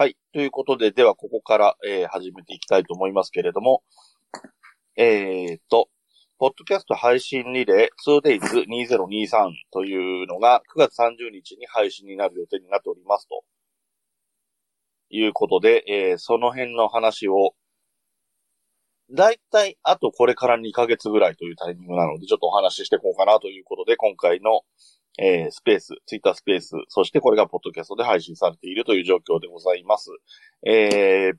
はい。ということで、ではここから、えー始めていきたいと思いますけれども、えーっと、ポッドキャスト配信リレー 2days2023 というのが9月30日に配信になる予定になっておりますと。いうことで、えーその辺の話を、だいたいあとこれから2ヶ月ぐらいというタイミングなので、ちょっとお話ししていこうかなということで、今回の、えースペース、ツイッタースペース、そしてこれがポッドキャストで配信されているという状況でございます。えー、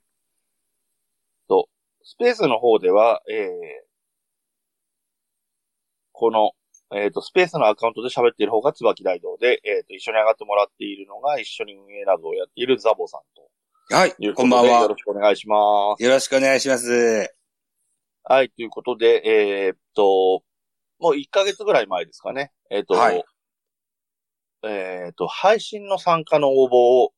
と、スペースの方では、えー、この、えっ、と、スペースのアカウントで喋っている方が椿大道で、えっ、と、一緒に上がってもらっているのが、一緒に運営などをやっているザボさんとはいこんばんはでよろ。しくお願いします。よろしくお願いします。はい、ということで、えーっと、もう1ヶ月ぐらい前ですかね。えーっと、はいえーっと、配信の参加の応募を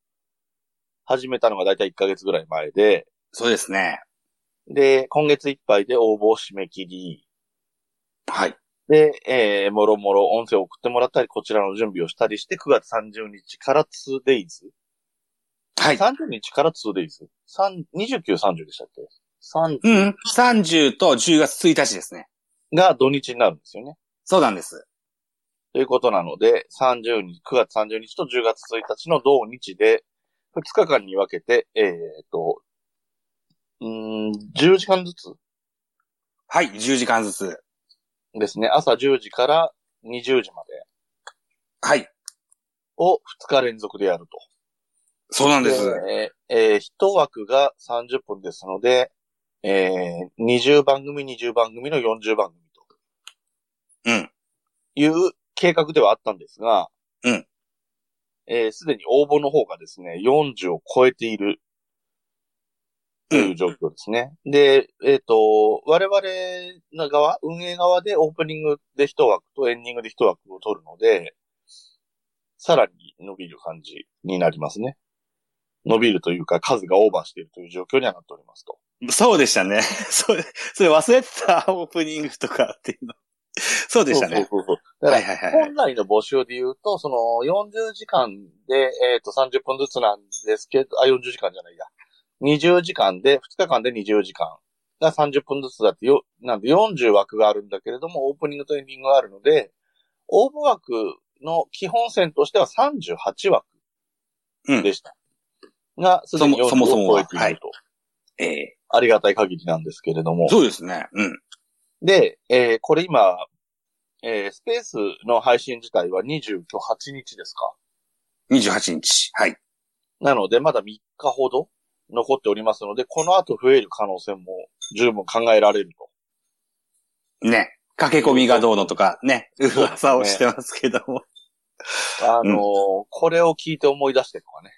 始めたのがだいたい1ヶ月ぐらい前で、そうですね。で、今月いっぱいで応募を締め切り、はい。で、えー、もろもろ音声を送ってもらったり、こちらの準備をしたりして、9月30日から 2days。はい。30日から 2days。3 29、30でしたっけ ?30 うん。30と10月1日ですね。が土日になるんですよね。そうなんです。ということなので、30日、9月30日と10月1日の同日で、2日間に分けて、えーっと、うーん、10時間ずつはい。10時間ずつ。ですね。朝10時から20時まではい。を2日連続でやると。そうなんです。でえー、1枠が30分ですので、えー、20番組、20番組の40番組と。うん。いう計画ではあったんですが、うん。えーすでに応募の方がですね、40を超えているという状況ですね。で、えっ、と、我々の側、運営側でオープニングで1枠とエンディングで1枠を取るので、さらに伸びる感じになりますね。伸びるというか数がオーバーしているという状況にはなっておりますと。そうでしたね。それ、それ忘れてた？オープニングとかっていうの。そうでしたね。本来の募集で言うと、その40時間で、えっ、と30分ずつなんですけど、あ、40時間じゃないや。20時間で、2日間で20時間が30分ずつだってよ、なんで40枠があるんだけれども、オープニングとエンディングがあるので、応募枠の基本線としては38枠うんでした。が、すでに40そもそもをは超えていると。ええありがたい限りなんですけれども。そうですね。うん。で、えーこれ今、えースペースの配信自体は28日ですか？28日。はい。なので、まだ3日ほど残っておりますので、この後増える可能性も十分考えられると。ね。駆け込みがどうのとかね、噂をしてますけども。あのーこれを聞いて思い出してとかね。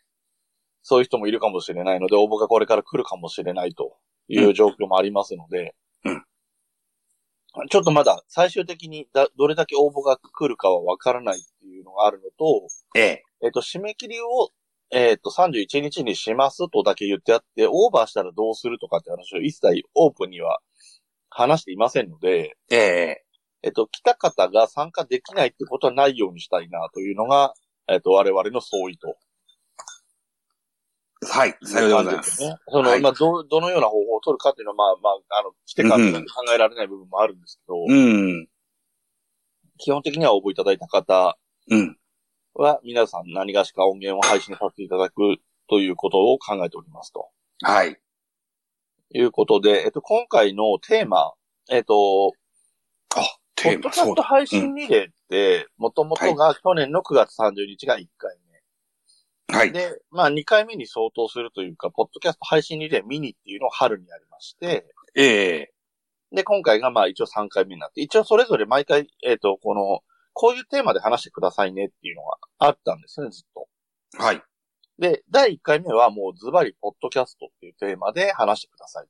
そういう人もいるかもしれないので、応募がこれから来るかもしれないという状況もありますので、うんちょっとまだ最終的にだどれだけ応募が来るかはわからないっていうのがあるのと、えええっ、と、締め切りを、えっ、と、31日にしますとだけ言ってあって、オーバーしたらどうするとかって話を一切オープンには話していませんので、えええっ、と、来た方が参加できないってことはないようにしたいなというのが、えっ、と、我々の総意と。はい。さようでございます。ね。その、はいまあ、ど、どのような方法を取るかっていうのは、まあ、まあ、あの、来てからうん考えられない部分もあるんですけど、うん。基本的には応募いただいた方うん。は、皆さん何がしか音源を配信させていただくということを考えておりますと。はい。いうことで、えっと、今回のテーマ、えっと、あ、ポテーマ、ッドキャス。ト配信リレーって、もともとが去年の9月30日が1回目。はい。で、まあ2回目に相当するというか、ポッドキャスト配信リレーミニっていうのを春にやりまして、ええで、今回がまあ一応3回目になって、一応それぞれ毎回、えっ、と、この、こういうテーマで話してくださいねっていうのがあったんですね、ずっと。はい。で、第1回目はもうズバリポッドキャストっていうテーマで話してください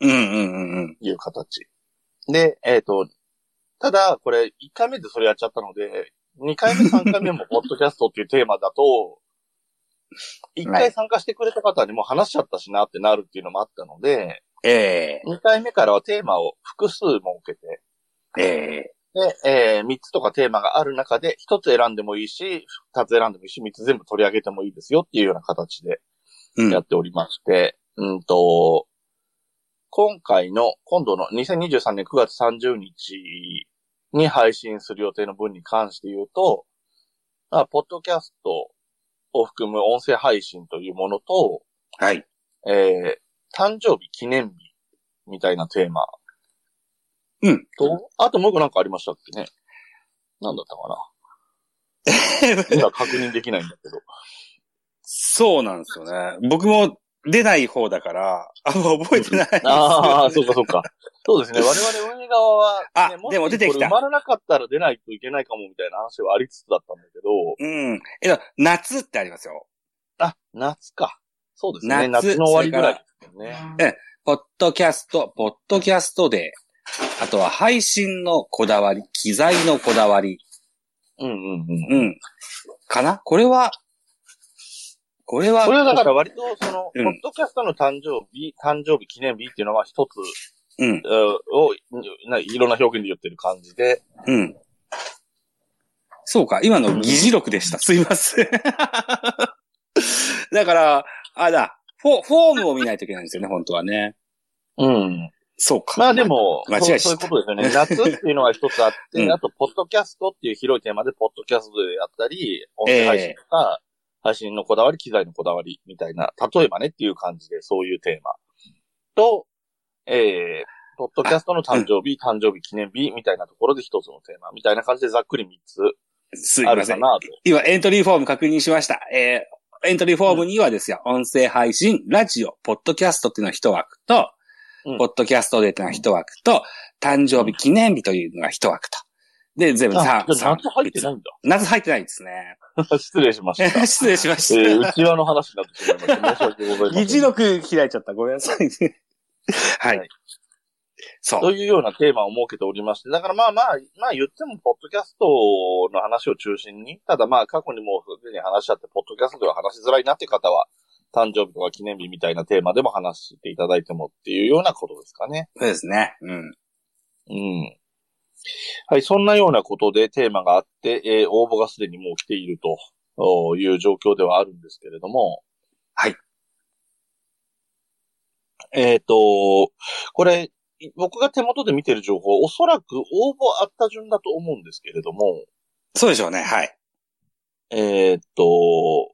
うんうんうんうん。という形。で、えっ、と、ただ、これ1回目でそれやっちゃったので、2回目、3回目もポッドキャストっていうテーマだと、1回参加してくれた方にも話しちゃったしなってなるっていうのもあったので、ええ。2回目からはテーマを複数設けて、ええ。で、えー、3つとかテーマがある中で、1つ選んでもいいし、2つ選んでもいいし、3つ全部取り上げてもいいですよっていうような形でうん。やっておりまして、うんと、今回の、今度の2023年9月30日に配信する予定の分に関して言うと、まあ、ポッドキャストを含む音声配信というものと、はい。えー、誕生日記念日みたいなテーマ。うん。と、あともう一個なんかありましたっけね。なんだったかな。今確認できないんだけど。そうなんですよね。僕も出ない方だから、あんま覚えてないね。ああ、そうかそうか。そうですね。我々運営側は、ね、あもしでも出てきたこれ生まれなかったら出ないといけないかもみたいな話はありつつだったんだけど、うん。えっと、夏ってありますよ。あ、夏か。そうですね。夏夏の終わりぐらいですよね。ポッドキャスト、ポッドキャストで、あとは配信のこだわり、機材のこだわり、うんうんうん。うん。かな？これは、これは、これはだから割と、その、うんポッドキャストの誕生日、誕生日記念日っていうのは一つ、うん、えーを、ないろんな表現で言ってる感じで、うん。そうか、今の議事録でした。すいません。だから、あだ、フォフォームを見ないといけないんですよね、本当はね。うん。そうか。まあでも、間違えちゃったそういうことですよね。夏っていうのが一つあって、うんあと、ポッドキャストっていう広いテーマで、ポッドキャストでやったり、音声配信とか、配信のこだわり、機材のこだわりみたいな、例えばねっていう感じで、そういうテーマ。と、えー、ポッドキャストの誕生日、誕生日記念日みたいなところで一つのテーマみたいな感じでざっくり三つすいません。あるかなと。今、エントリーフォーム確認しました。えー、エントリーフォームにはですよ、音声配信、ラジオ、ポッドキャストっていうのが一枠と、うんポッドキャストでっていうのが一枠と、誕生日記念日というのが一枠と。で、全部あ、3、じゃあ夏入ってないんだ。夏入ってないですね。失礼しました。失礼しましえー、た。内輪の話になってしまいました。申し訳ございません。議事録開いちゃった。ごめんなさいね。はい。はいそう。というようなテーマを設けておりまして、だからまあまあ、まあ言っても、ポッドキャストの話を中心に、ただまあ過去にもうすでに話し合って、ポッドキャストでは話しづらいなっていう方は、誕生日とか記念日みたいなテーマでも話していただいてもっていうようなことですかね。そうですね。うん。うん。はい、そんなようなことでテーマがあって、えー応募がすでにもう来ているとおいう状況ではあるんですけれども。はい。えっ、と、これ、僕が手元で見てる情報、おそらく応募あった順だと思うんですけれども、そうでしょうね。はい。えっ、と、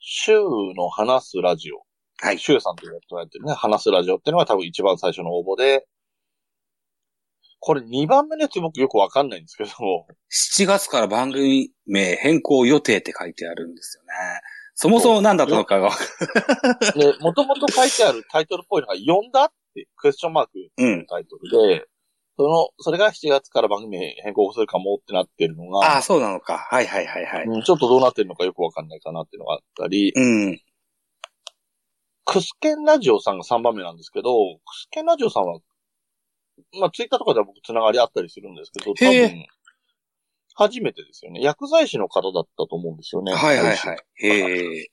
週の話すラジオ。はい。週さんとやつをやってるね、話すラジオっていうのが多分一番最初の応募で、これ2番目のやつ僕よくわかんないんですけども、7月から番組名変更予定って書いてあるんですよね。そもそも何だったのかがわかで、もともと書いてあるタイトルっぽいのが、読んだって、クエスチョンマークうん。タイトルで、その、それが7月から番組名変更するかもってなってるのが、ああ、そうなのか。はいはいはいはい。うんちょっとどうなってるのかよくわかんないかなっていうのがあったり、うん。クスケンラジオさんが3番目なんですけど、クスケンラジオさんは、まあ、ツイッターとかでは僕つながりあったりするんですけど、多分、初めてですよね。薬剤師の方だったと思うんですよね。はいはいはい。へえ。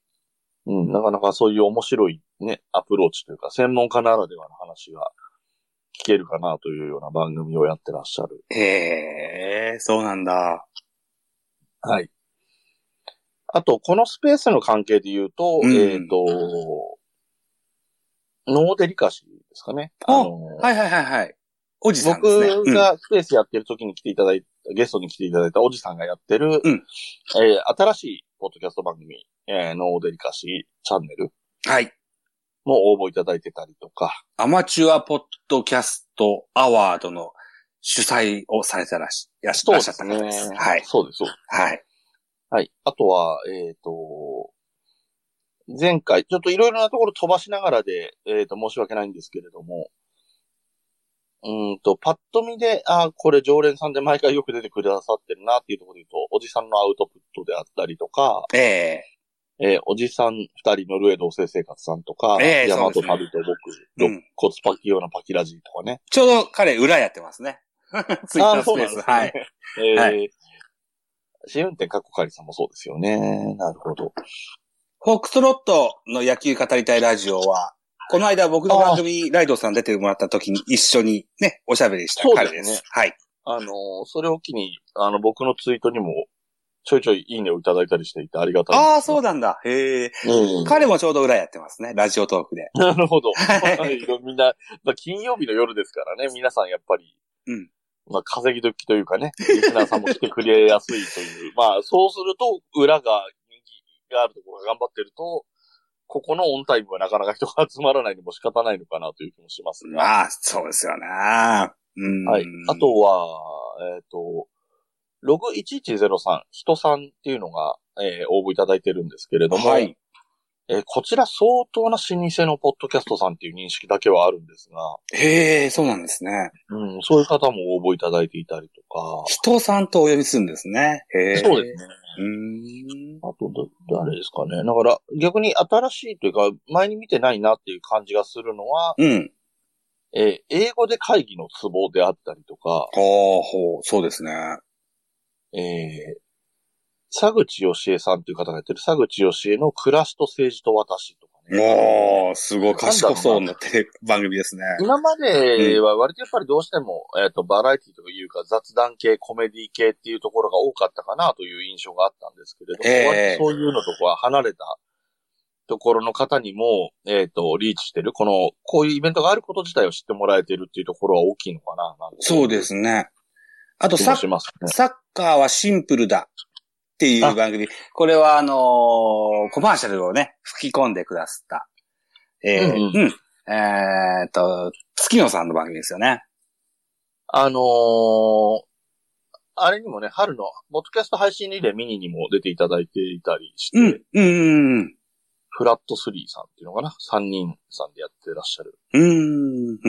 うん、なかなかそういう面白いね、アプローチというか、専門家ならではの話が聞けるかなというような番組をやってらっしゃる。へえ、そうなんだ。はい。あと、このスペースの関係で言うと、うんえっ、と、ノーデリカシーですかね。あのはいはいはいはい。おじさんですね。僕がスペースやってる時に来ていただいた、ゲストに来ていただいたおじさんがやってる、うんえー新しいポッドキャスト番組、えーノーデリカシーチャンネルうんはい。も応募いただいてたりとか、アマチュアポッドキャストアワードの主催をされてらっしゃらっしゃった方です。はい。そうです、そうです。はい。はい。あとは、えっ、と、前回、ちょっといろいろなところ飛ばしながらで、えっ、と、申し訳ないんですけれども、うーんと、パッと見で、あこれ常連さんで毎回よく出てくださってるなっていうところで言うと、おじさんのアウトプットであったりとか、えええーおじさん二人ノルウェー同棲生活さんとか、ええ山とそうですね旅と僕、うん肋骨パキ用のパキラジとかね。ちょうど彼裏やってますね。ツイッタースペース。はい。。えーは試運転カッコカリさんもそうですよね。なるほど。フォックストロットの野球語りたいラジオは、この間僕の番組ライドさん出てもらった時に一緒にね、おしゃべりした彼です。ですねはい。あのーそれを機に、あの、僕のツイートにもちょいちょいいいねをいただいたりしていてありがたい。ああ、そうなんだ。へえ。うん。彼もちょうど裏やってますね。ラジオトークで。なるほど。はいみんな、まあ、金曜日の夜ですからね、皆さんやっぱり、うんまあ、稼ぎ時というかね、リスナーさんも来てくれやすいという。まあ、そうすると、裏が人気があるところが頑張ってると、ここのオンタイムはなかなか人が集まらないのも仕方ないのかなという気もしますが。まあ、そうですよね。うん。はい。あとは、えっ、と、ログ1103、人さんっていうのが、えー応募いただいてるんですけれども、はい。えーこちら相当な老舗のポッドキャストさんっていう認識だけはあるんですが、へえ、そうなんですね。うん、そういう方も応募いただいていたりとか、人さんとお呼びするんですね。へえ。そうですね。うーん。あと、だ、誰ですかね。だから、逆に新しいというか、前に見てないなっていう感じがするのは、うん。えー英語で会議のツボであったりとか、ほうほう、そうですね。えー、佐口義恵さんという方がやってる佐口義恵の暮らしと政治と私とかね。おー、すごい賢そうになってる番組ですね。今までは割とやっぱりどうしても、えっ、と、バラエティというか雑談系、コメディ系っていうところが多かったかなという印象があったんですけれども、ええ割とそういうのとは離れたところの方にも、えっ、と、リーチしてる、この、こういうイベントがあること自体を知ってもらえてるっていうところは大きいのかな、なそうですね。あと気サッ、ね。サッカーはシンプルだっていう番組。これはあのーコマーシャルをね、吹き込んでくださった。えー、うんううん。えーっと、月野さんの番組ですよね。あのーあれにもね、春の、ポッドキャスト配信リレーミニにも出ていただいていたりして、うん。うん。うん。フラット3さんっていうのかな ?3 人さんでやってらっしゃる。うん。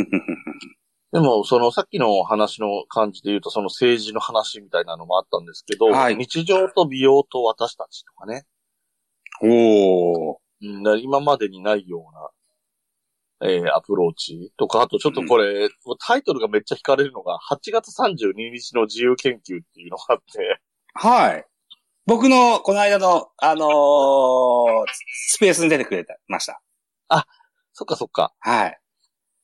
でも、そのさっきの話の感じで言うと、その政治の話みたいなのもあったんですけど、はい日常と美容と私たちとかね、おー。うん、今までにないような、えー、アプローチとか、あとちょっとこれ、タイトルがめっちゃ惹かれるのが、8月32日の自由研究っていうのがあって、はい。僕の、この間の、あのースペースに出てくれてました。そっかそっか、はい。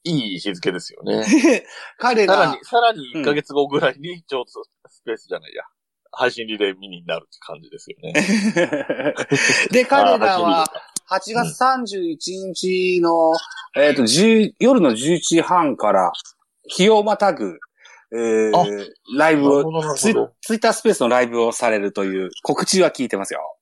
いい日付ですよね。彼がさらに、、さらに1ヶ月後ぐらいに、ちょうどスペースじゃないや、配信リレーミニになるって感じですよね。で、彼らはあ、8月31日の、えっ、と、10夜の11時半から、日をまたぐ、えーあライブをツイ。ツイッタースペースのライブをされるという告知は聞いてますよ。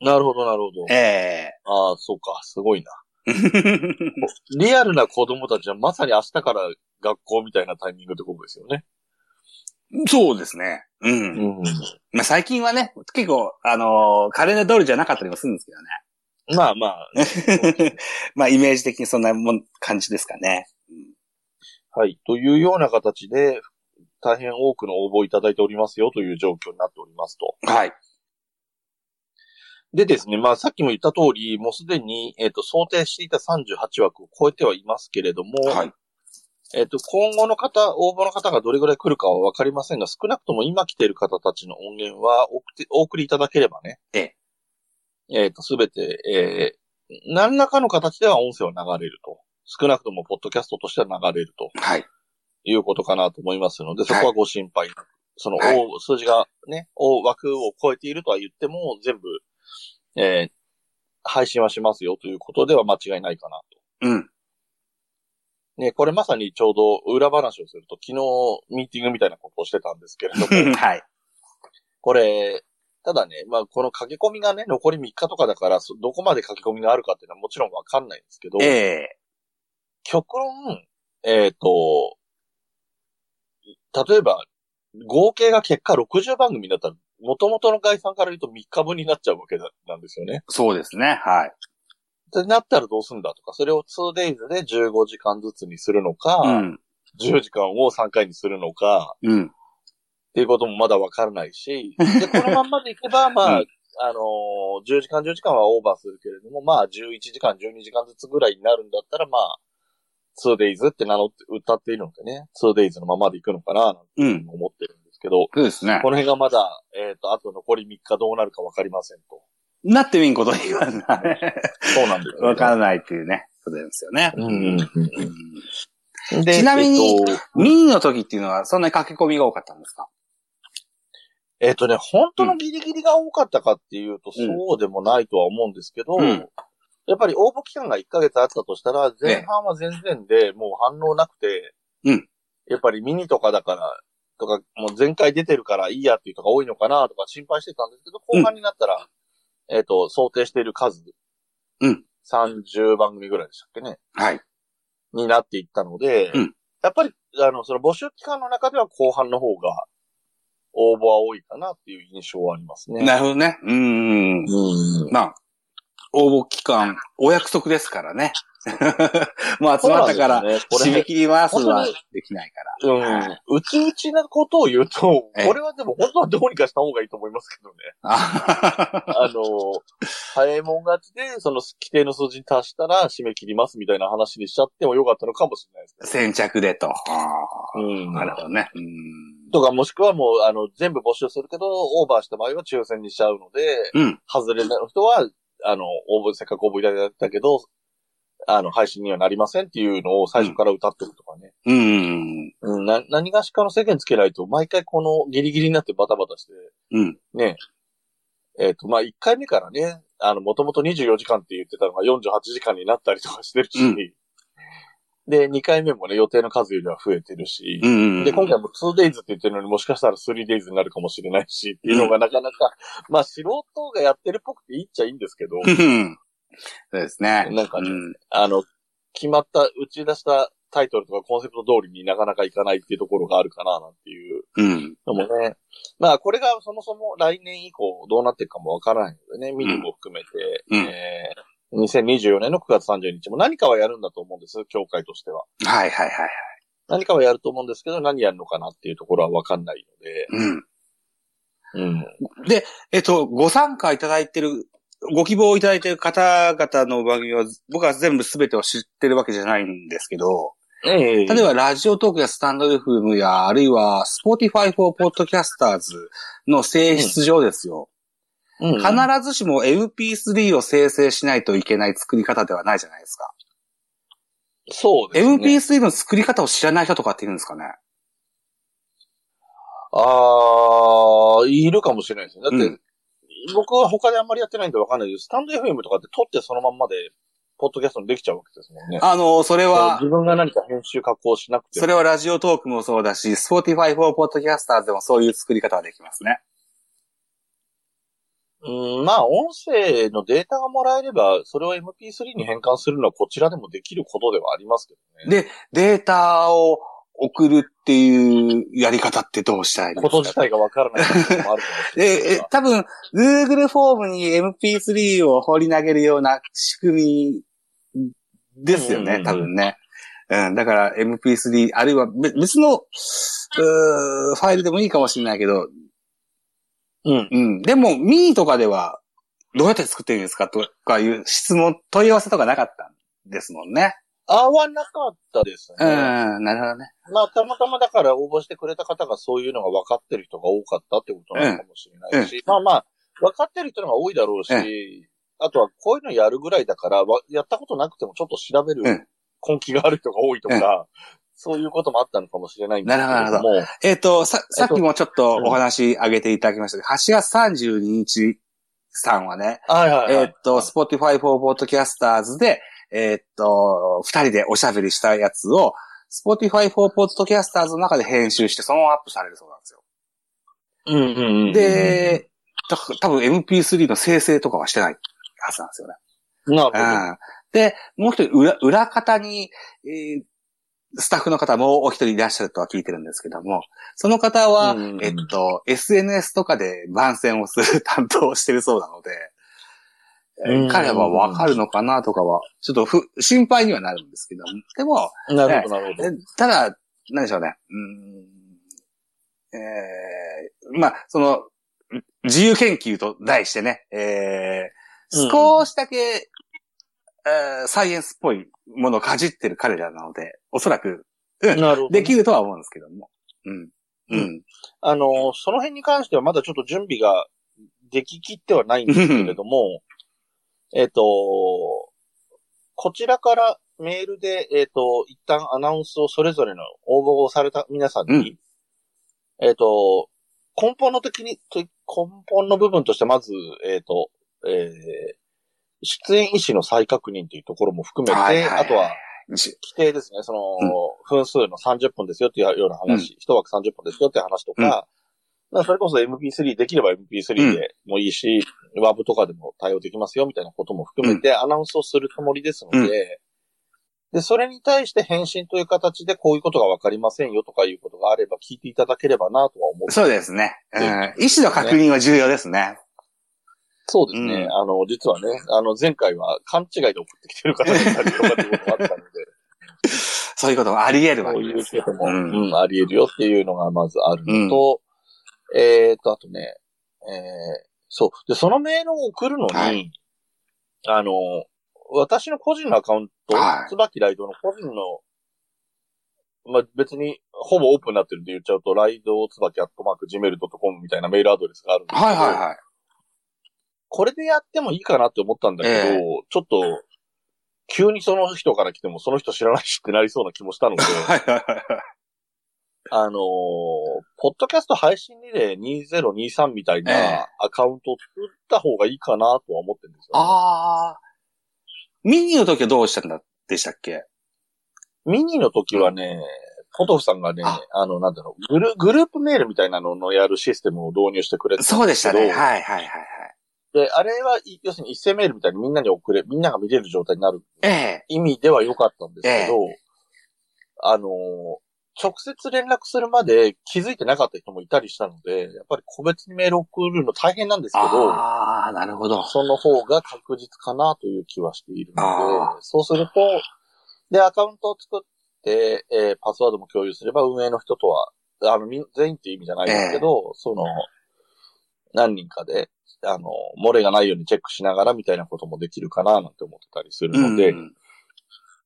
なるほど、なるほど。えああ、そうか、すごいな。え リアルな子供たちはまさに明日から学校みたいなタイミングってことですよね。そうですね。うん。うん。まあ最近はね、結構、あのーカレンダー通りじゃなかったりもするんですけどね。まあまあ、まあイメージ的にそんなもん感じですかね。はい。というような形で、大変多くの応募いただいておりますよという状況になっておりますと。はい。でですね、まあさっきも言った通り、もうすでに、えっ、と、想定していた38枠を超えてはいますけれども、はい。えっ、と、今後の方、応募の方がどれぐらい来るかはわかりませんが、少なくとも今来ている方たちの音源はお送ってお送りいただければね。ええ。えっ、と、すべて、えー、何らかの形では音声は流れると。少なくとも、ポッドキャストとしては流れるとはい。いうことかなと思いますので、そこはご心配なく。その、はい大数字がね、大枠を超えているとは言っても、全部、えー、配信はしますよということでは間違いないかなと。うん。ね、これまさにちょうど裏話をすると、昨日ミーティングみたいなことをしてたんですけれども、はい。これ、ただね、まあこの書き込みがね、残り3日とかだから、そどこまで書き込みがあるかっていうのはもちろんわかんないんですけど、ええ極論、えっ、と、例えば、合計が結果60番組だったら、元々の概算から言うと3日分になっちゃうわけだなんですよね。そうですね。はい。ってなったらどうすんだとか、それを 2days で15時間ずつにするのか、うん。10時間を3回にするのか、うん。っていうこともまだわからないし、で、このまんまでいけば、まあ、うんあのー10時間10時間はオーバーするけれども、まあ、11時間12時間ずつぐらいになるんだったら、まあ、2days って名乗って、歌っているのでね、2days のままでいくのかな、なんてうん。思ってるんですけど、そうですね。こ。の辺がまだ、えっ、と、あと残り3日どうなるかわかりませんと。なってみんことにはなそうなんですよ、わからないっていうね、ことですよね。うんうんちなみにえっとミニの時っていうのはそんなに書き込みが多かったんですか？えっ、とね、本当のギリギリが多かったかっていうと、うん。そうでもないとは思うんですけど、うん。やっぱり応募期間が1ヶ月あったとしたら、前半は全然でもう反応なくて、うん。やっぱりミニとかだから、とか、もう前回出てるからいいやっていう人が多いのかなとか心配してたんですけど、後半になったら、えっ、と、想定している数、うん。30番組ぐらいでしたっけね？はい。になっていったので、うんやっぱり、あの、その募集期間の中では後半の方が、応募は多いかなっていう印象はありますね。なるほどね。うん。うん。まあ、応募期間、お約束ですからね。もう集まったから、締め切りますはできないから。うん。うちうちなことを言うと、ええこれはでも本当はどうにかした方がいいと思いますけどね。あ あの、早いもん勝ちで、その規定の数字に達したら締め切りますみたいな話にしちゃってもよかったのかもしれないですけど。先着でと。あうん。ーなるほどね。うん。とか、もしくはもう、あの、全部募集するけど、オーバーした場合は抽選にしちゃうので、うん。外れの人は、あの、応募、せっかく応募いただいたけど、あの、配信にはなりませんっていうのを最初から歌っておくとかね。うん。うん、な、何がしかの制限つけないと、毎回このギリギリになってバタバタして、うん。ね。えっ、と、まあ、1回目からね、あの、もともと24時間って言ってたのが48時間になったりとかしてるし、うんで、2回目もね、予定の数よりは増えてるし、うん。で、今回も 2days って言ってるのにもしかしたら 3days になるかもしれないし、っていうのがなかなか、まあ素人がやってるっぽくていいっちゃいいんですけど、うん。そうですね。なんかねうんあの、決まった、打ち出したタイトルとかコンセプト通りになかなかいかないっていうところがあるかな、なんていううん。のもね。まあこれがそもそも来年以降どうなっていくかもわからないのでね、ミニも含めて、うんえー2024年の9月30日も何かはやるんだと思うんです、協会としては。はいはいはい。何かはやると思うんですけど、何やるのかなっていうところはわかんないので、うん。うん。えっと、ご参加いただいてる、ご希望いただいてる方々の番組は、僕は全部全てを知ってるわけじゃないんですけど、ええ例えばラジオトークやスタンド FM や、あるいは Spotify for Podcasters の性質上ですよ。うん必ずしも MP3 を生成しないといけない作り方ではないじゃないですか。そうですね。MP3 の作り方を知らない人とかっているんですかね？ああ、いるかもしれないですね。だって、うん僕は他であんまりやってないんでわかんないです。スタンド FM とかって撮ってそのまんまで、ポッドキャストにできちゃうわけですもんね。あの、それは自、分が何か編集加工しなくても。それはラジオトークもそうだし、Spotify for Podcasters でもそういう作り方はできますね。うん、まあ、音声のデータがもらえれば、それを MP3 に変換するのはこちらでもできることではありますけどね。で、データを送るっていうやり方ってどうしたらいですか？こと自体がわからないこともあるかもしれない え、多分、Google フォームに MP3 を放り投げるような仕組みですよね、多分ね。うん、だから MP3、あるいはべ別の、ファイルでもいいかもしれないけど、うん。うん。でも、ミーとかでは、どうやって作ってるんですかとかいう質問、問い合わせとかなかったんですもんね。あはなかったですね。うん、なるほどね。まあ、たまたまだから応募してくれた方がそういうのが分かってる人が多かったってことなのかもしれないし、まあまあ、分かってる人の方が多いだろうし、うあとはこういうのやるぐらいだから、わやったことなくてもちょっと調べるうん根気がある人が多いとか、そういうこともあったのかもしれないんですけれども、えっ、と、さ、さっきもちょっとお話上げていただきましたけど、8月32日さんはね、はいはい、はい。えっ、と、Spotify for Podcasters で、えっ、と、二人でおしゃべりしたやつを、Spotify for Podcasters の中で編集して、そのままアップされるそうなんですよ。うんうんうん、で、だから多分 MP3 の生成とかはしてないはずなんですよね。なるほど。うんで、もう一人、裏、裏方に、えースタッフの方もうお一人いらっしゃるとは聞いてるんですけども、その方は、うんえっと、SNS とかで番宣をする担当をしてるそうなので、彼はわかるのかなとかは、ちょっとふ、心配にはなるんですけども、でも、なるほど、なるほど。えただ、何でしょうね。うーんえーまあ、その、自由研究と題してね、えーうん少しだけ、えーサイエンスっぽいものをかじってる彼らなので、おそらくなるほど。できるとは思うんですけども。うん。うん。あの、その辺に関してはまだちょっと準備ができきってはないんですけれども、えっと、こちらからメールで、えっと、一旦アナウンスをそれぞれの応募をされた皆さんに、えっと、根本の的に、根本の部分としてまず、えっ、と、えー、出演医師の再確認というところも含めて、はいはい。はいあとは、規定ですね、その、分数の30分ですよっていうような話、一枠30分ですよっていう話とか、うん。まあそれこそ MP3、できれば MP3 でもいいし、WAV とかでも対応できますよみたいなことも含めてアナウンスをするつもりですので、うん。で、それに対して返信という形でこういうことがわかりませんよとかいうことがあれば聞いていただければなとは思ってそうですね。ううんん。意思の確認は重要ですね。そうですね。うんあの、実はね、あの、前回は勘違いで送ってきてる方がいたりとかっていうこともあったので、そういうことがあり得るわそういうけですよ。ことも、ううんん、あり得るよっていうのがまずあるのと、えーと、あとね、えー、そう。で、そのメールを送るのに、はいあの、私の個人のアカウント、はいつばきライドの個人の、まあ、別に、ほぼオープンになってるって言っちゃうと、ライドつばきアットマーク gmail.com みたいなメールアドレスがあるんですけど、はいはいはい。これでやってもいいかなって思ったんだけど、えちょっと、急にその人から来ても、その人知らないしってなりそうな気もしたので。あのーポッドキャスト配信リレー2023みたいええなアカウントを作った方がいいかなとは思ってるんですよ、ね。ああ。ミニの時はどうしたんだでしたっけ？ミニの時はね、ポトフさんがね、ああの、なんだろうグル、グループメールみたいなののやるシステムを導入してくれてそうでしたね。はいはいはいはい。で、あれは、い要するに一斉メールみたいにみんなに送れ、みんなが見れる状態になるええ。意味では良かったんですけど、あのー直接連絡するまで気づいてなかった人もいたりしたので、やっぱり個別にメール送るの大変なんですけど、ああ、なるほど。その方が確実かなという気はしているのあで、そうすると、で、アカウントを作って、えーパスワードも共有すれば運営の人とは、あの、全員っていう意味じゃないですけど、その、何人かで、あの、漏れがないようにチェックしながらみたいなこともできるかななんて思ってたりするので、うん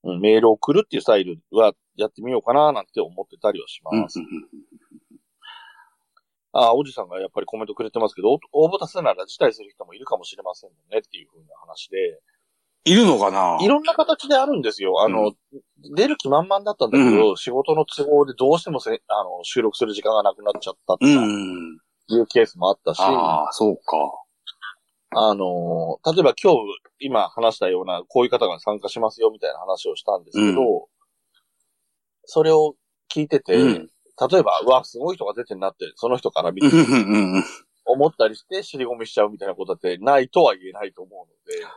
うん。メールを送るっていうスタイルはやってみようかななんて思ってたりはしうんます。あ、おじさんがやっぱりコメントくれてますけど、応募多数なら辞退する人もいるかもしれませんもんねっていう風な話で、いるのかな？いろんな形であるんですよ。あの、出る気満々だったんだけど、仕事の都合でどうしてもせあの収録する時間がなくなっちゃったとか。ういん。うケースもあったし、ああ、そうか。あの、例えば今日、今話したような、こういう方が参加しますよみたいな話をしたんですけど、うそれを聞いてて、うん例えば、うわ、すごい人が出てんなって、その人から見て思ったりして尻込みしちゃうみたいなことだってないとは言えないと思う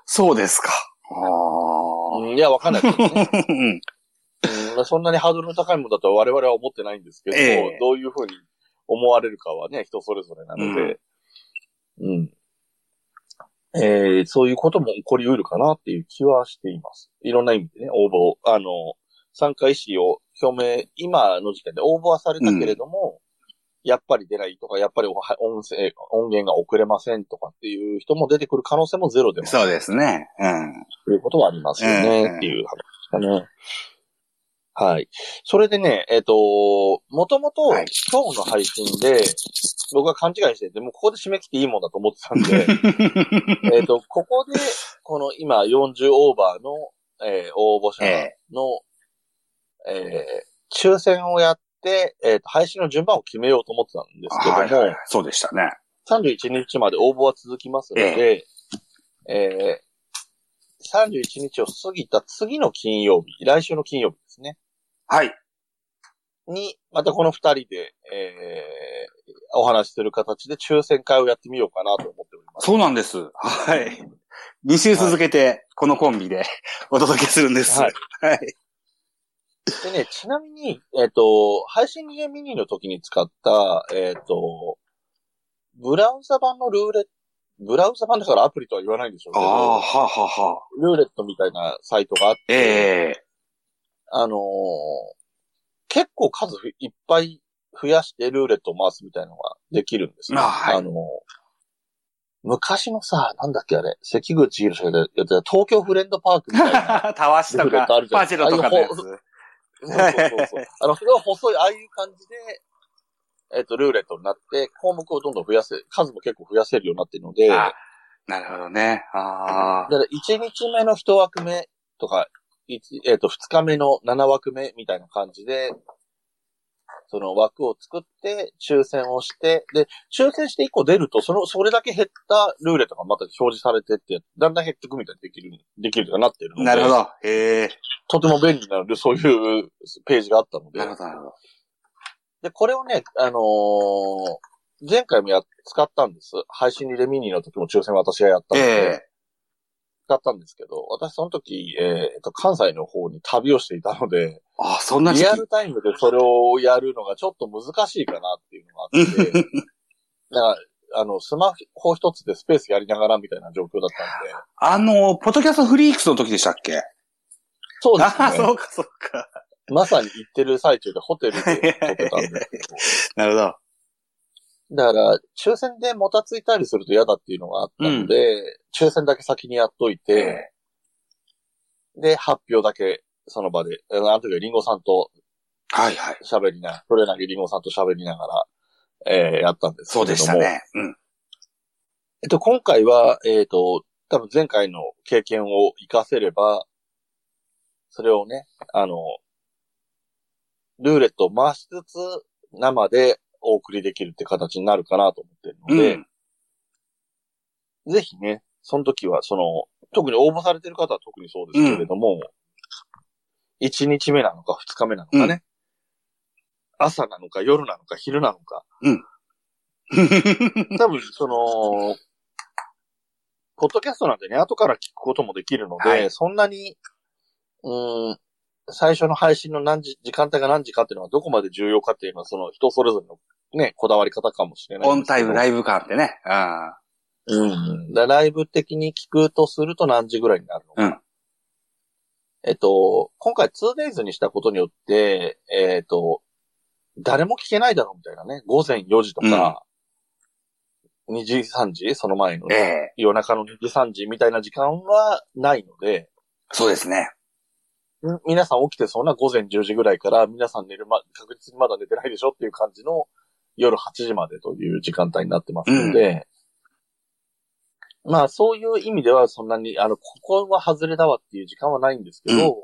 そうですか。あので、うんいや、わかんないね。あ。うんうんそんなにハードルの高いものだとは我々は思ってないんですけど、ええどういうふうに思われるかはね、人それぞれなので、うん。えーそういうことも起こりうるかなっていう気はしています。いろんな意味でね、応募、あの、参加意思を表明、今の時点で応募はされたけれども、やっぱり出ないとか、やっぱり音声、音源が遅れませんとかっていう人も出てくる可能性もゼロではそうですね。うん。ということはありますよね、うんっていう話ですかね。はい。それでね、えっ、と、もともとはい今日の配信で、僕が勘違いしてて、もうここで締め切っていいもんだと思ってたんで、えっと、ここで、この今40オーバーの、えー応募者えの、えー抽選をやって、えっ、と、配信の順番を決めようと思ってたんですけども、はいはい。そうでしたね。31日まで応募は続きますので、えー31日を過ぎた次の金曜日、来週の金曜日ですね。はい。に、またこの二人で、えーお話しする形で抽選会をやってみようかなと思っております。そうなんです。はい。2週続けて、このコンビでお届けするんです。はい。はい。でね、ちなみに、えっ、と、配信ゲーミニの時に使った、えっ、と、ブラウザ版のルーレット、ブラウザ版だからアプリとは言わないんでしょうけああ、ど、はあ、はあ、はあ。ルーレットみたいなサイトがあって、ええあのー結構数ふいっぱい増やしてルーレットを回すみたいなのができるんですよ。あはいのー昔のさ、なんだっけあれ、関口宏がやってた東京フレンドパークみたいな。たわしとかパジェロとかのやつ。そうそうそう。あの、それは細い、ああいう感じで、えっ、と、ルーレットになって、項目をどんどん増やせ、数も結構増やせるようになっているので、だかあなるほどね。ああ。ら1日目の1枠目とか、一えっ、と、2日目の7枠目みたいな感じで、その枠を作って、抽選をして、で、抽選して1個出ると、その、それだけ減ったルーレットがまた表示されてって、だんだん減っていくみたいにできる、できるとかなってるので。なるほ。ど。へえ。とても便利なので、そういうページがあったので。なるほど、なるほど。で、これをね、あのー前回もや、使ったんです。配信リレミニの時も抽選私がやったので、ええ。使ったんですけど、私その時、えっ、と、関西の方に旅をしていたので、あ、そんなリアルタイムでそれをやるのがちょっと難しいかなっていうのがあって、だから、あの、スマホ一つでスペースやりながらみたいな状況だったんで、あの、ポッドキャストフリークスの時でしたっけ？そうですああ、そね。うか、そうか。まさに行ってる最中でホテルで撮ってたんですけ なるほど。ど、だから、抽選でもたついたりすると嫌だっていうのがあったので、抽選だけ先にやっといて、で、発表だけその場で、あの時はリンゴさんとはいはい。喋りながら、トレーナーリンゴさんと喋りながら、えーやったんですけそう。でしたね。うん。えっと、今回は、えっ、と、多分前回の経験を活かせれば、それをね、あの、ルーレットを回しつつ、生でお送りできるって形になるかなと思ってるので、うん。ぜひね、その時は、その、特に応募されてる方は特にそうですけれども、1日目なのか2日目なのかね、朝なのか夜なのか昼なのか、多分、その、ポッドキャストなんてね、後から聞くこともできるので、はい。そんなに、うーん、最初の配信の何時、時間帯が何時かっていうのはどこまで重要かっていうのは、その人それぞれのね、こだわり方かもしれないオンタイムライイブ感ってね。あブ。うん。だライブ的に聞くとすると何時ぐらいになるのか。うんえっと、今回 2days にしたことによって、えっと、誰も聞けないだろうみたいなね、午前4時とか、2時、3時？その前のえね、え夜中の2時、3時みたいな時間はないので、そうですね。ん皆さん起きてそうな午前10時ぐらいから、皆さん寝るま、確実にまだ寝てないでしょっていう感じの夜8時までという時間帯になってますので、まあそういう意味ではそんなに、あの、ここは外れだわっていう時間はないんですけど、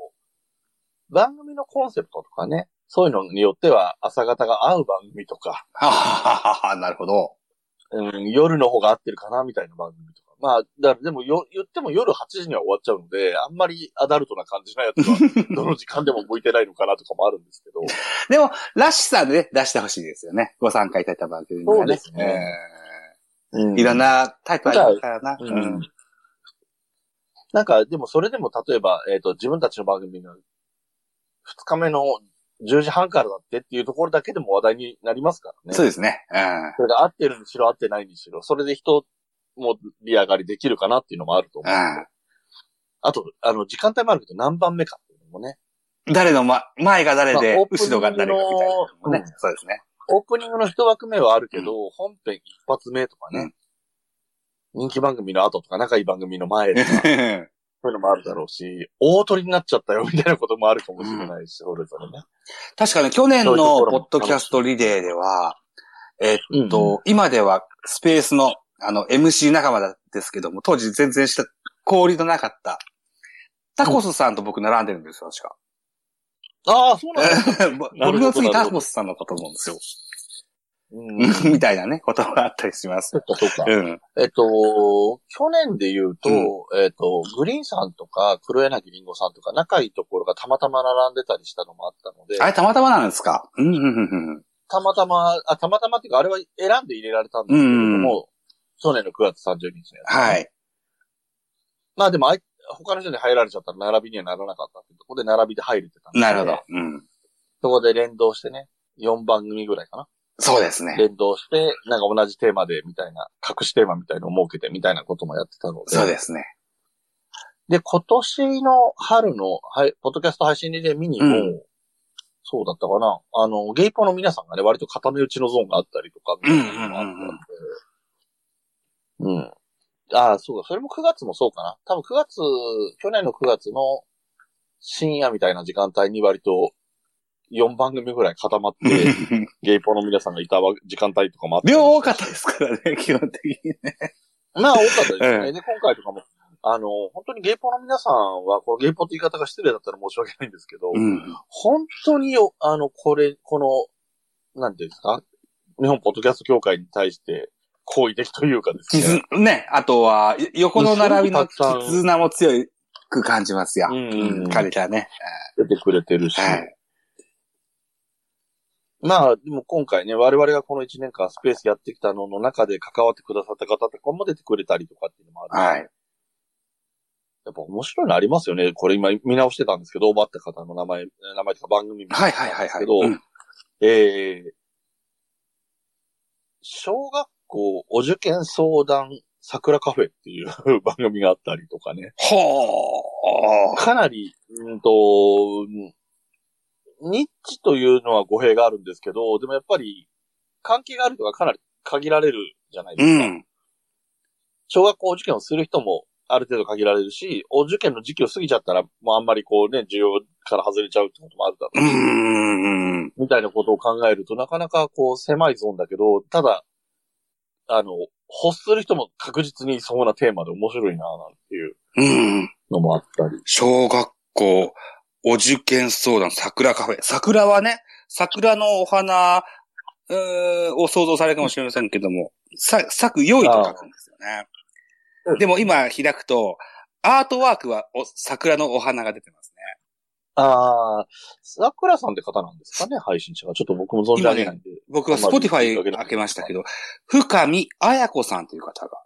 番組のコンセプトとかね、そういうのによっては朝方が合う番組とか、ははははなるほど。うん、夜の方が合ってるかなみたいな番組とか。まあ、だからでもよ、言っても夜8時には終わっちゃうので、あんまりアダルトな感じのやつは、どの時間でも向いてないのかなとかもあるんですけど。でも、らしさでね、出してほしいですよね。ご参加いただいた番組にはそうですねうんええいろんなタイプあるからな。ううんん。なんか、でもそれでも例えば、えっ、と、自分たちの番組の2日目の10時半からだってっていうところだけでも話題になりますからね。そうですね。うん。それが合ってるにしろ合ってないにしろ、それで人も利上がりできるかなっていうのもあると思う。うん。あと、あの、時間帯もあるけど何番目かっていうのもね。誰の、ま、前が誰でまあオー、プニングの後ろが誰かみたいなのもねうん。そうですね。オープニングの一枠目はあるけど、本編一発目とかね、うん人気番組の後とか仲いい番組の前とか、そういうのもあるだろうし、大取りになっちゃったよみたいなこともあるかもしれないし、それぞれね。確かに去年のポッドキャストリレーでは、えっうんと、今ではスペースの、あの、MC 仲間だですけども、当時全然した、交流のなかった、タコスさんと僕並んでるんですよ、確か。ああ、そうなんだ。僕の次タコスさんのこと思うんですよ。うん。みたいなね、ことがあったりしますそ。っかそっか。うん。えっと、去年で言うと、うえっと、グリーンさんとか黒柳りんごさんとか仲いいところがたまたま並んでたりしたのもあったので、あれたまたまなんですか？うん、うん、うんうん。たまたま、あ、たまたまっていうか、あれは選んで入れられたんですけれども、去年の9月30日のやつ、はい。まあでもあい、他の人に入られちゃったら並びにはならなかったっていうところで並びで入れてたんで。なるほど。。うん。そこで連動してね、4番組ぐらいかな。そうですね。連動して、なんか同じテーマでみたいな、隠しテーマみたいのを設けてみたいなこともやってたので。そうですね。で、今年の春の、はい、ポッドキャスト配信リレーミニも、うんそうだったかな。あの、ゲイポの皆さんがね、割と固め打ちのゾーンがあったりとか、みたいなのもあったんで。うん。ああ、そうだ。それも9月もそうかな。多分9月、去年の9月の深夜みたいな時間帯に割と4番組ぐらい固まって、ゲイポの皆さんがいたわ時間帯とかもあって。量多かったですからね、基本的にね。まあ多かったですね。えで、今回とかも、あの、本当にゲイポの皆さんは、このゲイポって言い方が失礼だったら申し訳ないんですけど、うん。本当によ、あの、これ、この、なんていうんですか？日本ポッドキャスト協会に対して、好意的というかですね。絆、ね、あとは、よ横の並びの絆も強く感じますよ。うんうん、彼らね。出てくれてるし。はい。まあ、でも今回ね、我々がこの1年間スペースやってきたのの中で関わってくださった方とかも出てくれたりとかっていうのもある。はい。やっぱ面白いのありますよね。これ今見直してたんですけど、奪った方の名前、名前とか番組見てたいはいはいはい。けど、うんえー、小学校お受験相談桜カフェっていう 番組があったりとかね。はかなり、うんと、ニッチというのは語弊があるんですけど、でもやっぱり関係がある人がかなり限られるじゃないであ。うすか。ん。小学校受験をする人もある程度限られるし、お受験の時期を過ぎちゃったら、もうあんまりこうね、需要から外れちゃうってこともあるだろううし、ん。みたいなことを考えると、なかなかこう狭いゾーンだけど、ただ、あの、欲する人も確実にそうなテーマで面白いな、なんていううん。のもあったり。小学校、お受験相談、桜カフェ。桜はね、桜のお花、を想像されるかもしれませんけども、さ、咲く良いと書くんですよねうん。でも今開くと、アートワークはお桜のお花が出てますね。あー、桜さんって方なんですかね、配信者が。ちょっと僕も存じ上げないんで。僕はスポティファイ開けましたけど、深見彩子さんという方が、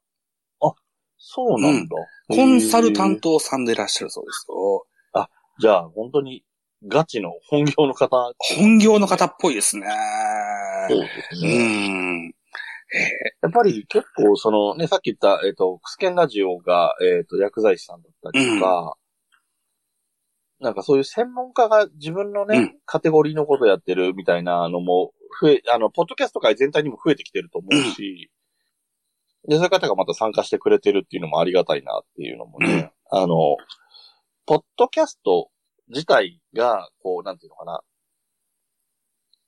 そうなんだ。コンサル担当さんでいらっしゃるそうですよ。じゃあ、本当に、ガチの本業の方。本業の方っぽいですね。そうですうね。ん。やっぱり結構、そのね、さっき言った、えっ、と、クスケンラジオが、えっ、と、薬剤師さんだったりとか、なんかそういう専門家が自分のね、うんカテゴリーのことやってるみたいなのも増え、あの、ポッドキャスト界全体にも増えてきてると思うし、で、そういう方がまた参加してくれてるっていうのもありがたいなっていうのもね、あの、ポッドキャスト自体が、こう、なんていうのかな、